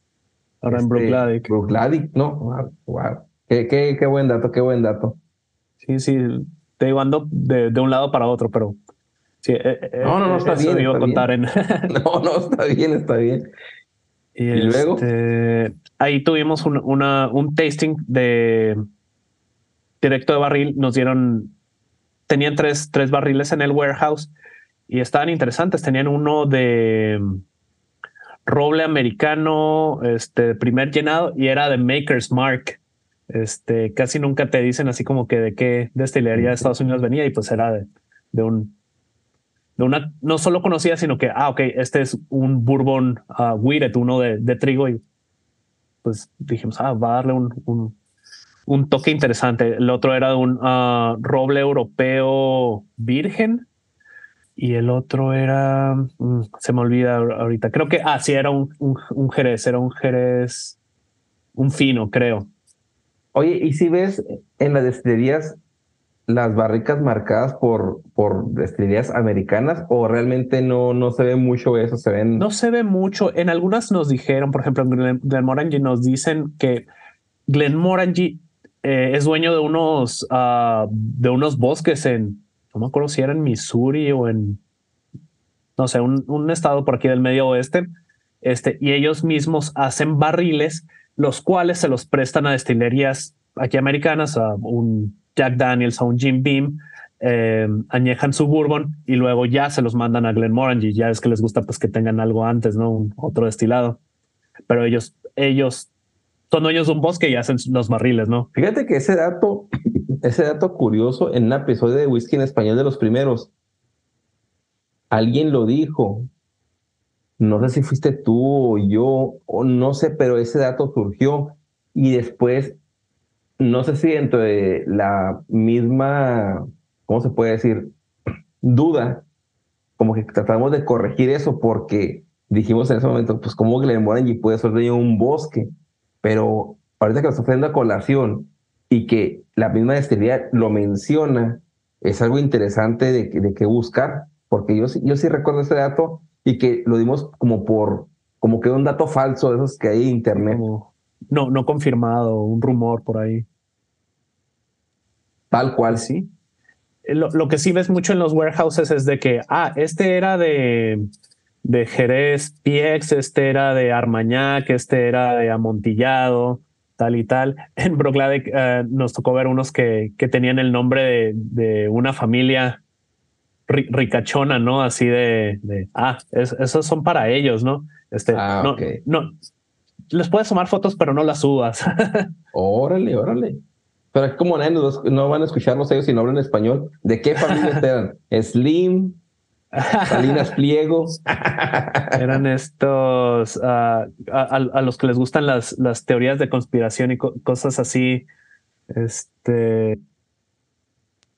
ahora en Brookladic. Brookladic, ¿no? Wow, Qué, qué, qué, buen dato, qué buen dato. Sí, sí, te llevando de, de un lado para otro, pero sí, eh, eh, no, no, no está bien. Iba a contar En... no, no, está bien, está bien. Y, luego este, ahí tuvimos un, una, un tasting de directo de barril. Nos dieron, tenían tres, tres barriles en el warehouse y estaban interesantes. Tenían uno de roble americano, este primer llenado y era de Maker's Mark. Este casi nunca te dicen así como que de qué destilería de Estados Unidos venía y pues era de, de un de una, no solo conocida, sino que, ah, ok, este es un bourbon uh, uno de, de, trigo y pues dijimos, ah, va a darle un, un, un toque interesante. El otro era un uh, roble europeo virgen y el otro era, mm, se me olvida ahorita, creo que, ah, sí, era un, un, un jerez, era un jerez, un fino, creo. Oye, y si ves en las destilerías las barricas marcadas por, por destilerías americanas o realmente no, no se ve mucho eso? Se ven. No se ve mucho. En algunas nos dijeron, por ejemplo, en Glenmorangie nos dicen que Glenmorangie eh, es dueño de unos, ah, de unos bosques en, no me acuerdo si era en Missouri o en, no sé, un, estado por aquí del medio oeste. Este, y ellos mismos hacen barriles, los cuales se los prestan a destilerías aquí americanas, a un Jack Daniels, a un Jim Beam, eh, añejan su bourbon y luego ya se los mandan a Glenmorangie. Ya es que les gusta pues que tengan algo antes, ¿no? Un, otro destilado. Pero ellos, ellos son dueños de un bosque y hacen los barriles, ¿no? Fíjate que ese dato, ese dato curioso en un episodio de Whisky en Español de los primeros, alguien lo dijo. No sé si fuiste tú o yo, o no sé, pero ese dato surgió y después no sé si dentro de la misma, ¿cómo se puede decir? Duda, como que tratamos de corregir eso porque dijimos en ese momento, pues cómo Glenmorangie puede ser de un bosque, pero ahorita que lo está haciendo a colación y que la misma destilería lo menciona, es algo interesante de, de que buscar, porque yo, yo sí recuerdo ese dato y que lo dimos como por, como que un dato falso de esos que hay en internet no, no confirmado, un rumor por ahí. Tal cual, sí. Lo, lo, que sí ves mucho en los warehouses es de que, ah, este era de, de Jerez PX, este era de Armañac, este era de Amontillado, tal y tal. En Broclade uh, nos tocó ver unos que, que tenían el nombre de, de una familia ricachona, ¿no? Así de, de ah, es, esos son para ellos, ¿no? Este, ah, no, okay. no, les puedes tomar fotos, pero no las subas. órale, órale. Pero es como no van a escucharlos ellos si no hablan español. ¿De qué familia eran? Slim, Salinas Pliego. Eran estos uh, a, a, los que les gustan las, las teorías de conspiración y co cosas así. Este.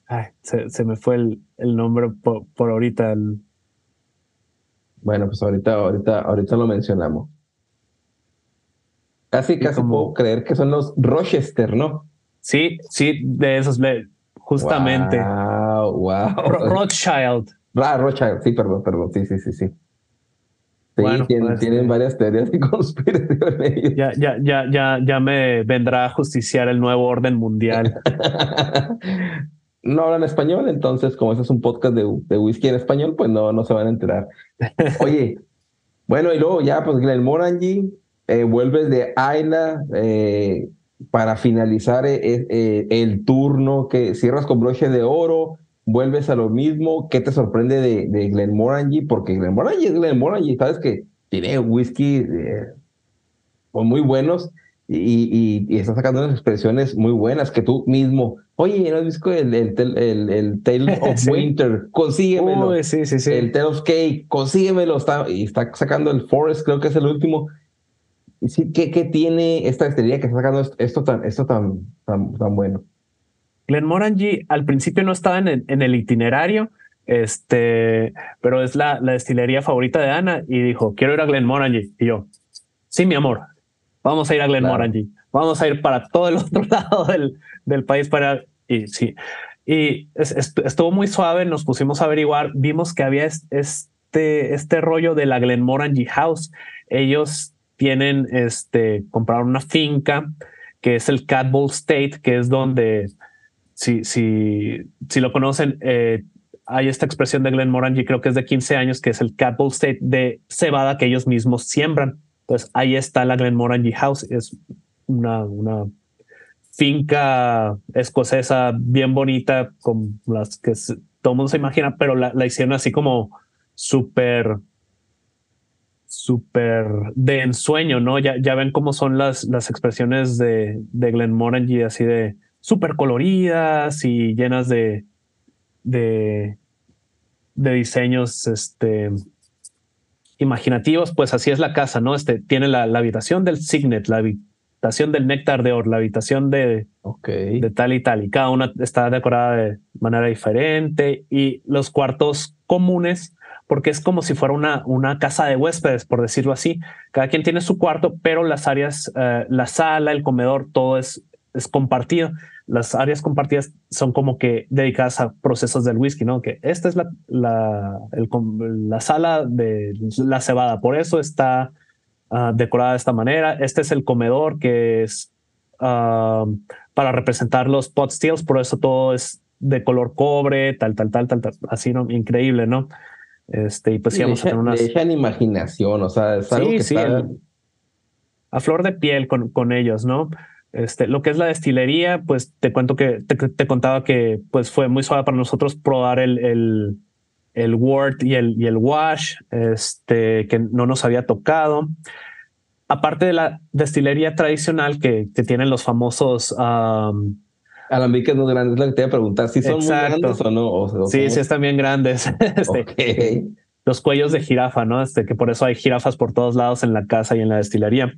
Ay, se, se, me fue el, el nombre por, por ahorita. El... Bueno, pues ahorita, ahorita, ahorita lo mencionamos. Casi, casi como... puedo creer que son los Rochester, ¿no? Sí, sí, de esos, justamente. Wow, wow. Rothschild. Ah, Rothschild, sí, perdón, perdón, sí, sí, sí, sí. Sí, bueno, tienen, pues, tienen, varias teorías de conspiración. Ya, ya, ya, ya, ya me vendrá a justiciar el nuevo orden mundial. no hablan español, entonces, como ese es un podcast de, de whisky en español, pues no, no se van a enterar. Oye, bueno, y luego ya, pues Glenmorangie, eh, vuelves de Ayla, eh, para finalizar eh, el turno, que cierras con broche de oro, vuelves a lo mismo. ¿Qué te sorprende de, de Glenmorangie? Porque Glenmorangie es Glenmorangie, sabes que tiene whisky eh, muy buenos y, y, y, está sacando unas expresiones muy buenas que tú mismo. Oye, ¿no has visto el, el, el, el Tale of sí. Winter? Consíguemelo. Uy, sí, sí, sí. El Tale of Cake, consíguemelo. Está, y está sacando el Forest, creo que es el último. ¿qué, ¿Qué, tiene esta destilería que está sacando esto tan, esto tan, tan, tan bueno? Glenmorangie al principio no estaba en el, en el, itinerario, este, pero es la, la destilería favorita de Ana y dijo, quiero ir a Glenmorangie. Y yo, sí, mi amor, vamos a ir a Glenmorangie. Claro. Vamos a ir para todo el otro lado del, del país para... Y sí, y es, es, estuvo muy suave, nos pusimos a averiguar, vimos que había este, este rollo de la Glenmorangie House. Ellos tienen, este, compraron una finca que es el Catbull State, que es donde, si, si, si lo conocen, eh, hay esta expresión de Glenmorangie, creo que es de 15 años, que es el Catbull State de cebada que ellos mismos siembran. Pues ahí está la Glenmorangie House, es una, una finca escocesa bien bonita, con las que todo mundo se imagina, pero la, la hicieron así como súper súper de ensueño, ¿no? Ya, ya ven cómo son las, las expresiones de, de Glenmorangie, así de súper coloridas y llenas de, de, de diseños este, imaginativos, pues así es la casa, ¿no? Este, tiene la, la habitación del Signet, la habitación del Néctar de Or, la habitación de, okay. de tal y tal, y cada una está decorada de manera diferente, y los cuartos comunes porque es como si fuera una, una casa de huéspedes, por decirlo así. Cada quien tiene su cuarto, pero las áreas, uh, la sala, el comedor, todo es, es compartido. las áreas compartidas son como que dedicadas a procesos del whisky, ¿no? Que esta es la, la, la sala de la cebada, por eso está uh, decorada de esta manera. Este es el comedor que es uh, para representar los pot stills, por eso todo es de color cobre, tal, tal, tal, tal, tal así, ¿no? Increíble, ¿no? Este, y pues íbamos a tener unas... dejan imaginación, o sea, es algo Sí, que sí, está... el- a flor de piel con, con ellos, ¿no? Este, lo que es la destilería, pues te cuento que te, te contaba que pues fue muy suave para nosotros probar el, el, el wort y el, y el wash, este, que no nos había tocado. Aparte de la destilería tradicional que, que tienen los famosos, um, Alambiques no grandes, es lo que te iba a preguntar, si son Exacto. muy grandes o no. O, o sí, son- sí están bien grandes, este, Ok. los cuellos de jirafa, ¿no? Este, que por eso hay jirafas por todos lados en la casa y en la destilería.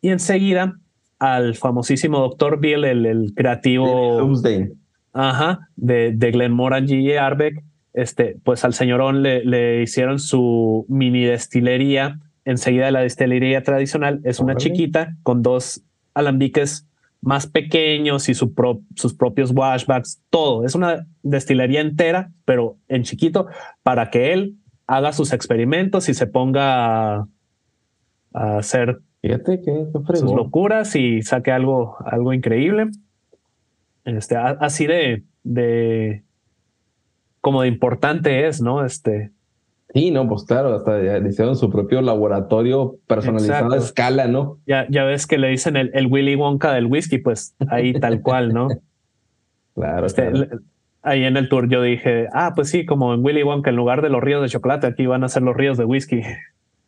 Y enseguida al famosísimo Dr. Bill, el, el creativo Doomsday. ajá, de, de Glenmorangie y Arbeck, este, pues al señorón le, le hicieron su mini destilería. Enseguida de la destilería tradicional es una Órale. chiquita con dos alambiques más pequeños y su pro- sus propios washbacks, todo. Es una destilería entera, pero en chiquito, para que él haga sus experimentos y se ponga a, a hacer Fíjate que sus locuras y saque algo, algo increíble. Este, así de, de como de importante es, ¿no? Este, Sí, no, pues claro, hasta hicieron su propio laboratorio personalizado a escala, ¿no? ya, ya ves que le dicen el, el Willy Wonka del whisky, pues ahí tal cual, ¿no? Claro, Este, claro. le- ahí en el tour yo dije, ah, pues sí, como en Willy Wonka, en lugar de los ríos de chocolate, aquí van a ser los ríos de whisky.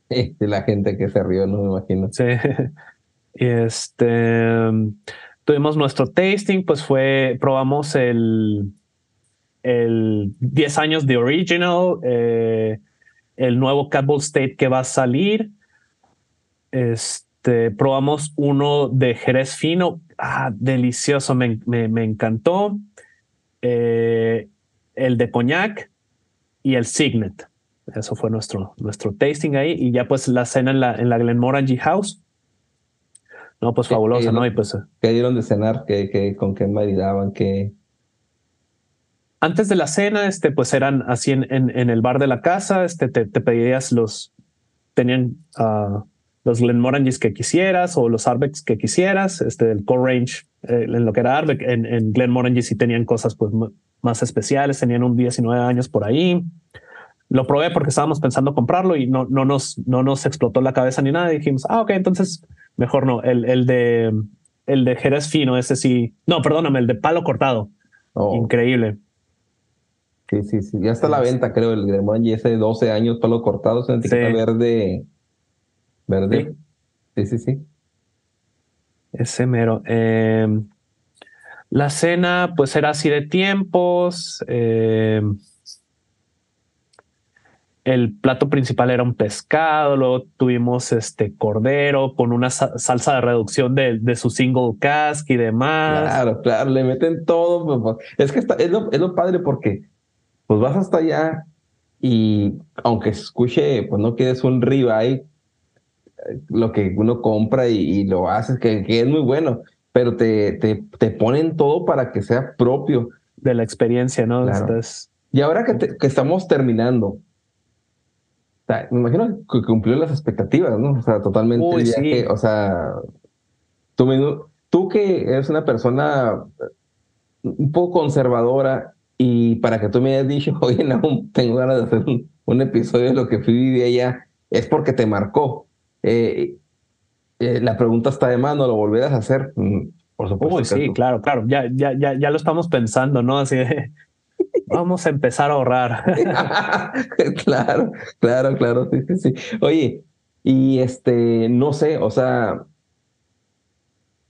De la gente que se rió, no me imagino. Sí. Este tuvimos nuestro tasting, pues fue, probamos el, el 10 años de original, eh, el nuevo Catbull State que va a salir. Este probamos uno de Jerez fino, ah, delicioso, me, me- me encantó. Eh, el de coñac y el Signet. Eso fue nuestro, nuestro tasting ahí. Y ya pues la cena en la, en la Glenmorangie House. No, pues ¿Qué- fabulosa, ¿no? Y pues eh, ¿Qué dieron de cenar? ¿Qué, qué, ¿Con qué maridaban? ¿Qué? antes de la cena, este, pues eran así en, en, en el bar de la casa, este, te, te pedías los, tenían ah, los Glenmorangies que quisieras o los Arbecks que quisieras, este, el core range, eh, en lo que era Arbeck, en, en Glenmorangie sí tenían cosas pues más especiales, tenían un 19 años por ahí. Lo probé porque estábamos pensando comprarlo y no, no nos, no nos explotó la cabeza ni nada. Y dijimos, ah, ok, entonces mejor no. El, el de, el de Jerez fino, ese sí. No, perdóname, el de palo cortado. Oh, Increíble. sí, sí, sí. Ya está a la venta, creo, el Gremorangi ese de 12 años, palo cortado, es una etiqueta Sí. verde. Verde. Sí, sí, sí. Ese mero. Eh, la cena, pues era así de tiempos. eh, el plato principal era un pescado, luego tuvimos este cordero con una sa- salsa de reducción de, de su single cask y demás. Claro, claro, le meten todo. pues, pues, Es que está, es, lo, es lo padre porque pues vas hasta allá y aunque se escuche, pues no quieres un ribeye, eh, lo que uno compra y, y lo haces, que, que es muy bueno, pero te, te, te ponen todo para que sea propio. De la experiencia, ¿no? Claro. Y ahora que, te- que estamos terminando, sea, me imagino que cumplió las expectativas, ¿no? O sea, totalmente Uy, o sea, tú, que eres una persona un poco conservadora y para que tú me hayas dicho, oye, no, tengo ganas de hacer un, un episodio de lo que fui viví allá, es porque te marcó. Eh, eh, la pregunta está de mano, ¿lo volverás a hacer? Mm, Por supuesto. uy, sí, tú- claro, claro. Ya, ya, ya, ya lo estamos pensando, ¿no? Así de vamos a empezar a ahorrar. claro, claro, claro, sí, sí, sí. Oye, y este, no sé, o sea,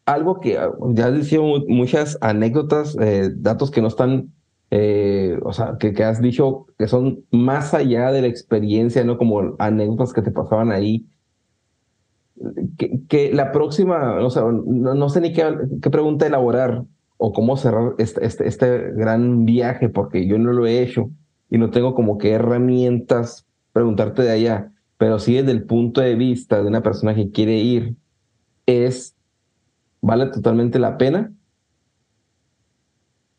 algo que ah, ya has dicho mu- muchas anécdotas, eh, datos que no están, eh, o sea, que, has dicho que son más allá de la experiencia, ¿no? Como anécdotas que te pasaban ahí. Que, que la próxima, o sea, no, no sé ni qué, qué pregunta elaborar o cómo cerrar este, este, este gran viaje, porque yo no lo he hecho y no tengo como que herramientas preguntarte de allá, pero sí desde el punto de vista de una persona que quiere ir, es, ¿vale totalmente la pena?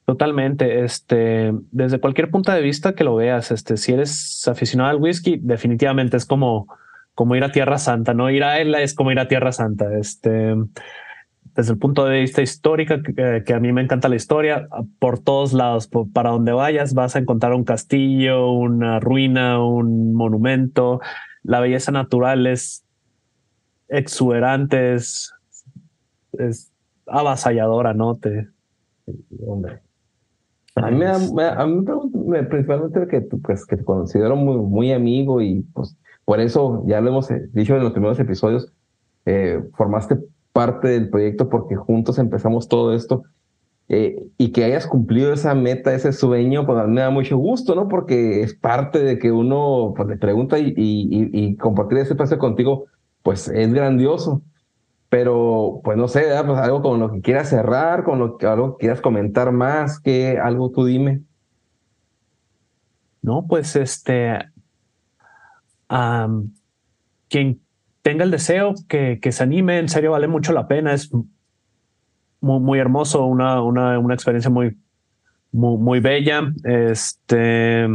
Totalmente. Este, desde cualquier punto de vista que lo veas, este, si eres aficionado al whisky, definitivamente es como, como ir a Tierra Santa, ¿no? Ir a él es como ir a Tierra Santa. Este, desde el punto de vista histórico, que, a mí me encanta la historia, por todos lados, para donde vayas, vas a encontrar un castillo, una ruina, un monumento. La belleza natural es exuberante, es, avasalladora, ¿no? Te, hombre. A mí, me, a mí me, principalmente que, pues, que te considero muy, muy amigo y pues por eso ya lo hemos dicho en los primeros episodios, eh, formaste parte del proyecto porque juntos empezamos todo esto. Eh, y que hayas cumplido esa meta, ese sueño, pues a mí me da mucho gusto, ¿no? Porque es parte de que uno pues, le pregunta y, compartir ese espacio contigo, pues es grandioso. Pero, pues no sé, pues, algo con lo que quieras cerrar, con lo que algo quieras comentar más, que algo tú dime. No, pues este, quien tenga el deseo, que, que se anime, en serio vale mucho la pena, es muy, muy hermoso, una, una, una experiencia muy, muy, bella. Este,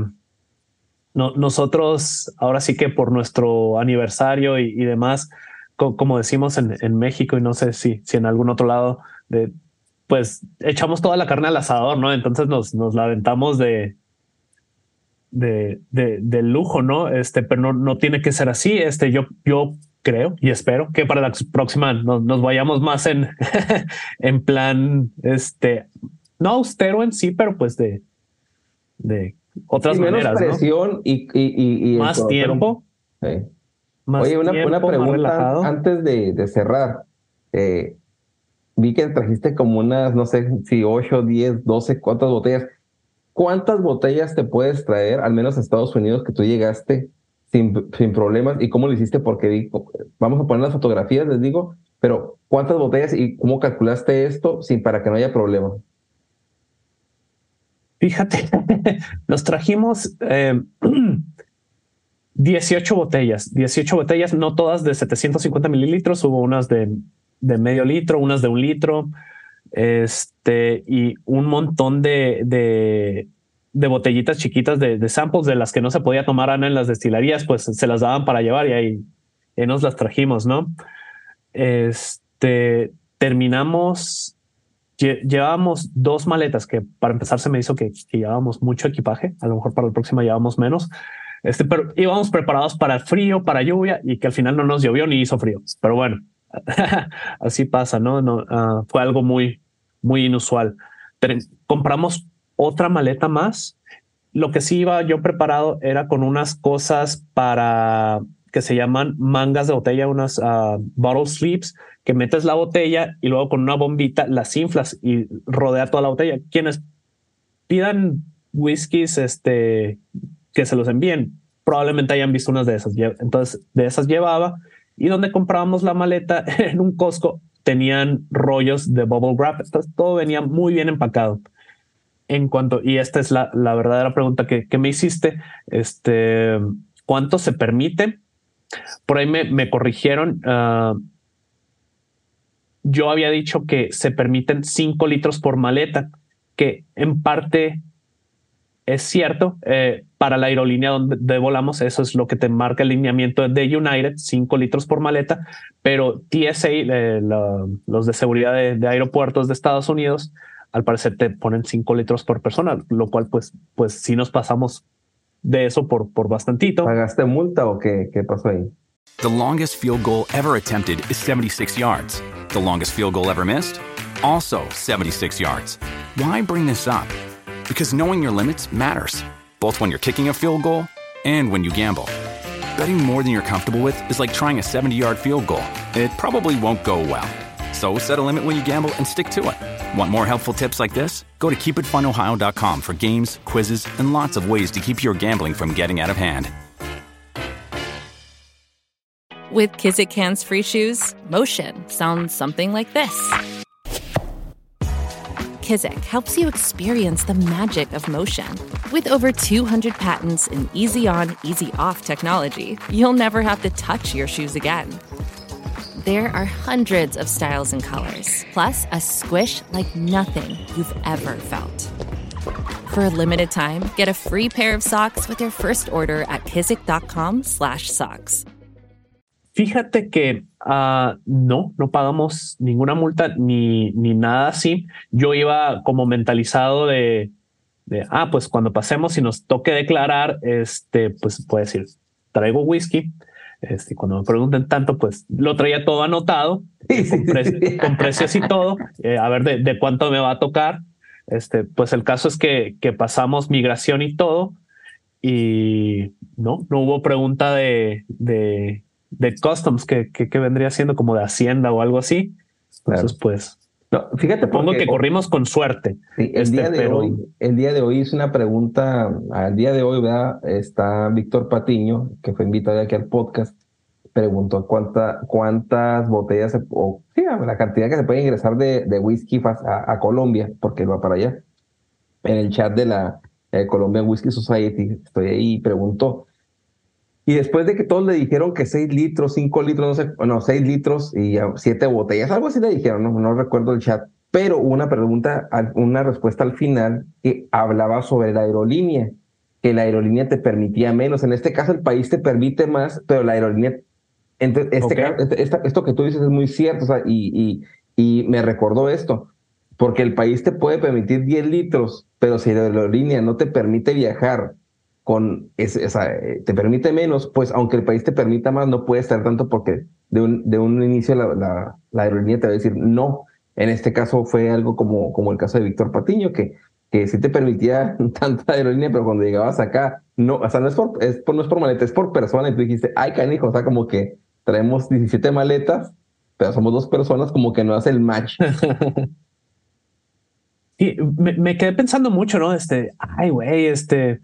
no, nosotros, ahora sí que por nuestro aniversario y, demás, como decimos en, en, México y no sé si, si en algún otro lado, de, pues echamos toda la carne al asador, ¿no? Entonces nos, nos la aventamos de, de, de, de, lujo, ¿no? Este, pero no, no tiene que ser así. Este, yo, yo creo y espero que para la próxima nos, vayamos más en, en plan, este, no austero en sí, pero pues de, de otras maneras. Menos presión y, y, más tiempo. Oye, una, una pregunta antes de, de cerrar. Eh, vi que trajiste como unas, no sé si 8, 10, 12, cuántas botellas. ¿Cuántas botellas te puedes traer, al menos a Estados Unidos, que tú llegaste sin, sin problemas. ¿Y cómo lo hiciste? Porque vamos a poner las fotografías, les digo, pero ¿cuántas botellas y cómo calculaste esto sin para que no haya problema? Fíjate, nos trajimos 18 eh, botellas, 18 botellas, no todas de 750 mililitros, hubo unas de, de medio litro, unas de un litro, este, y un montón de, de botellitas chiquitas de, de, samples de las que no se podía tomar Ana en las destilerías, pues se las daban para llevar y ahí, nos las trajimos, ¿no? Este, terminamos, llevábamos dos maletas que para empezar se me hizo que, llevábamos mucho equipaje, a lo mejor para el próximo llevábamos menos, este, pero íbamos preparados para frío, para lluvia y que al final no nos llovió ni hizo frío, pero bueno, así pasa, ¿no? no ah, fue algo muy, muy inusual. compramos otra maleta más. Lo que sí iba yo preparado era con unas cosas para que se llaman mangas de botella, unas uh, bottle sleeves, que metes la botella y luego con una bombita las inflas y rodea toda la botella. Quienes pidan whiskies este, que se los envíen, probablemente hayan visto unas de esas. Entonces, de esas llevaba y donde comprábamos la maleta en un Costco tenían rollos de bubble wrap. Todo venía muy bien empacado en cuanto, y esta es la, la verdadera pregunta que, que, me hiciste, este, ¿cuánto se permite? Por ahí me, me corrigieron. Uh, yo había dicho que se permiten 5 litros por maleta, que en parte es cierto. Eh, para la aerolínea donde volamos, eso es lo que te marca el lineamiento de United, 5 litros por maleta, pero TSA, eh, los de seguridad de aeropuertos de Estados Unidos, al parecer te ponen 5 litros por persona, lo cual pues, pues sí nos pasamos de eso por, por bastantito. ¿Pagaste multa o qué, qué pasó ahí? The longest field goal ever attempted is 76 yards. The longest field goal ever missed? Also 76 yards. Why bring this up? Because knowing your limits matters, both when you're kicking a field goal and when you gamble. Betting more than you're comfortable with is like trying a 70 yard field goal. It probably won't go well. So set a limit when you gamble and stick to it. Want more helpful tips like this? Go to keepitfunohio.com for games, quizzes, and lots of ways to keep your gambling from getting out of hand. With Kizik hands free shoes, motion sounds something like this. Kizik helps you experience the magic of motion. With over 200 patents and easy on, easy off technology, you'll never have to touch your shoes again. There are hundreds of styles and colors, plus a squish like nothing you've ever felt. For a limited time, get a free pair of socks with your first order at kizik.com/socks. Fíjate que uh, no, no pagamos ninguna multa ni, ni nada así. Yo iba como mentalizado de, de, ah, pues cuando pasemos y nos toque declarar, este, pues puede decir, traigo whisky. Este, cuando me pregunten tanto, pues lo traía todo anotado, con, pre con, precios y todo, eh, a ver de, de, cuánto me va a tocar. Este, pues el caso es que, que pasamos migración y todo, y no, no hubo pregunta de, de, de customs que, que, que, vendría siendo como de Hacienda o algo así. Entonces, pues. No, fíjate, pongo que corrimos con suerte. Sí, el, este, día de pero... hoy, el día de hoy hice una pregunta. Al día de hoy, ¿verdad? Está Víctor Patiño, que fue invitado aquí al podcast. Preguntó cuánta, cuántas botellas, o sí, la cantidad que se puede ingresar de, de whisky a, a, Colombia, porque él va para allá. En el chat de la eh, Colombia Whisky Society, estoy ahí y preguntó. Y después de que todos le dijeron que 6 litros, 5 litros, no sé, no, 6 litros y 7 botellas, algo así le dijeron, no, no recuerdo el chat, pero una pregunta, una respuesta al final que hablaba sobre la aerolínea, que la aerolínea te permitía menos. En este caso el país te permite más, pero la aerolínea, entonces, este, okay. este, esta, esto que tú dices es muy cierto, o sea, y, y, y me recordó esto, porque el país te puede permitir 10 litros, pero si la aerolínea no te permite viajar con ese, esa, te permite menos, pues aunque el país te permita más, no puede estar tanto porque de un, de un inicio la, la, la, aerolínea te va a decir no. En este caso fue algo como, como el caso de Víctor Patiño, que, que sí te permitía tanta aerolínea, pero cuando llegabas acá, no, o sea, no es por, es por, no es por maleta, es por persona. Y tú dijiste, ay, canijo, o sea, como que traemos 17 maletas, pero somos dos personas, como que no hace el match. y me, me quedé pensando mucho, ¿no? Este, ay, güey, este,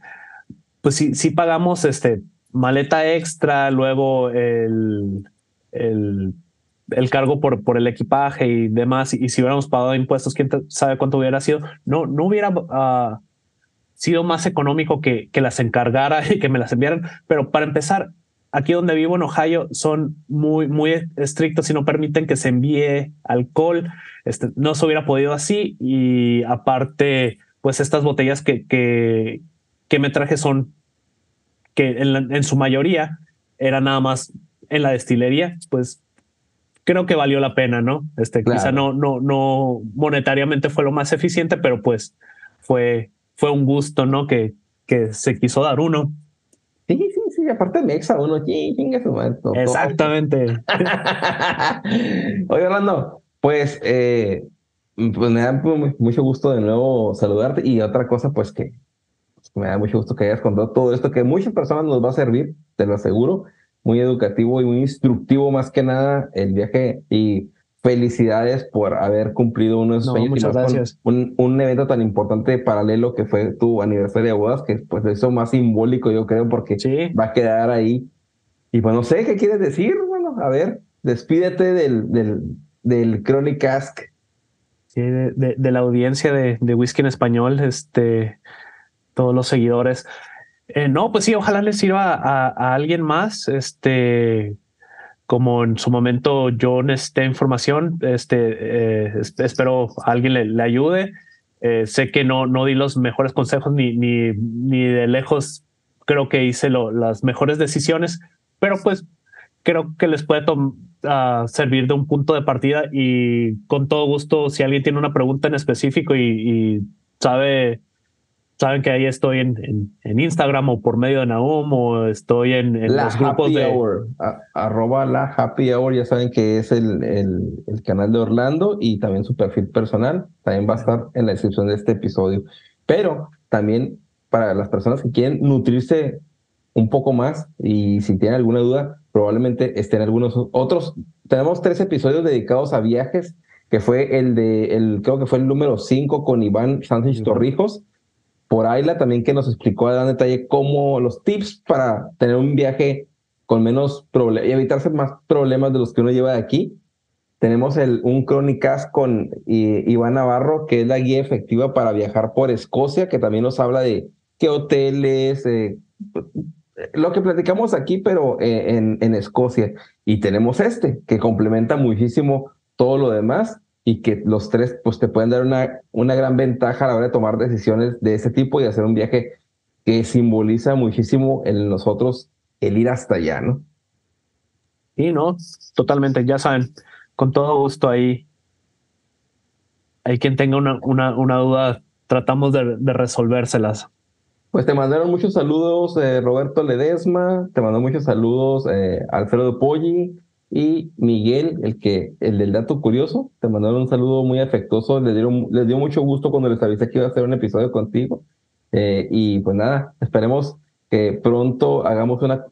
pues sí, sí pagamos este maleta extra, luego el, el, el cargo por, por el equipaje y demás. Y, si hubiéramos pagado impuestos, quién sabe cuánto hubiera sido. No, no hubiera uh, sido más económico que, que las encargara y que me las enviaran. Pero para empezar, aquí donde vivo en Ohio son muy, muy estrictos y no permiten que se envíe alcohol. Este, no se hubiera podido así. Y aparte, pues estas botellas que, que, que me traje son que en, la, en, su mayoría era nada más en la destilería, pues creo que valió la pena, ¿no? Este, claro. quizá no, no, no monetariamente fue lo más eficiente, pero pues fue, fue un gusto, ¿no? Que, que se quiso dar uno. Sí, sí, sí, aparte Mexa, uno chinga su madre. Exactamente. Oye, Orlando, pues, eh, pues me da mucho gusto de nuevo saludarte y otra cosa, pues que me da mucho gusto que hayas contado todo esto, que muchas personas nos va a servir, te lo aseguro. Muy educativo y muy instructivo más que nada el viaje y felicidades por haber cumplido uno de esos no, sueños. Muchas gracias. Un, un, evento tan importante paralelo que fue tu aniversario de bodas, que pues eso más simbólico yo creo porque sí. va a quedar ahí. Y pues no sé, ¿qué quieres decir? Bueno, a ver, despídete del, del, del Chronic Ask. Sí, de, de, de la audiencia de, de Whisky en Español, este todos los seguidores. Eh, no, pues sí, ojalá les sirva a, alguien más. Este, como en su momento yo necesité información, este, eh, espero alguien le, ayude. Eh, sé que no, no di los mejores consejos ni, ni, ni de lejos creo que hice las mejores decisiones, pero pues creo que les puede uh, servir de un punto de partida y con todo gusto, si alguien tiene una pregunta en específico y sabe saben que ahí estoy en, en, en, Instagram o por medio de Naum o estoy en, en la los grupos happy de hour, a, arroba la happy hour ya saben que es el, el, el, canal de Orlando y también su perfil personal también va a estar en la descripción de este episodio. Pero también para las personas que quieren nutrirse un poco más y si tienen alguna duda probablemente estén algunos otros. Tenemos tres episodios dedicados a viajes que fue el de el creo que fue el número 5 con Iván Sánchez Torrijos por Ayla también que nos explicó a gran detalle cómo los tips para tener un viaje con menos problemas y evitarse más problemas de los que uno lleva de aquí. Tenemos el, un Crónicas con Iván Navarro, que es la guía efectiva para viajar por Escocia, que también nos habla de qué hoteles, eh, lo que platicamos aquí, pero en, en Escocia. Y tenemos este, que complementa muchísimo todo lo demás y que los tres pues te pueden dar una, una gran ventaja a la hora de tomar decisiones de ese tipo y hacer un viaje que simboliza muchísimo en nosotros el ir hasta allá, ¿no? Sí, no, totalmente, ya saben, con todo gusto ahí. Hay quien tenga una, una, una duda, tratamos de, de resolvérselas. Pues te mandaron muchos saludos eh, Roberto Ledesma, te mandó muchos saludos eh, Alfredo Poggi y Miguel, el que el del dato curioso, te mandaron un saludo muy afectuoso, les, dieron, les dio mucho gusto cuando les avisé que iba a hacer un episodio contigo. Eh, y pues nada, esperemos que pronto hagamos una,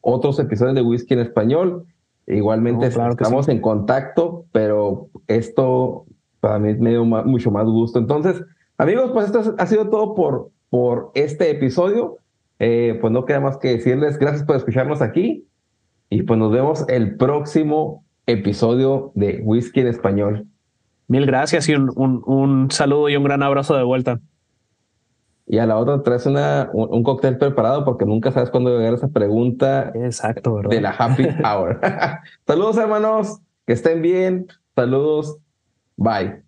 otros episodios de Whisky en español. Igualmente estamos en contacto, pero esto para mí me dio mucho más gusto. Entonces, amigos, pues esto ha sido todo por, por este episodio. Eh, pues no queda más que decirles gracias por escucharnos aquí y pues nos vemos el próximo episodio de Whisky en Español. Mil gracias y un, un, saludo y un gran abrazo de vuelta. Y a la otra traes una, un, cóctel preparado porque nunca sabes cuándo llegar esa pregunta Exacto, ¿verdad? de la happy hour. Saludos hermanos, que estén bien. Saludos. Bye.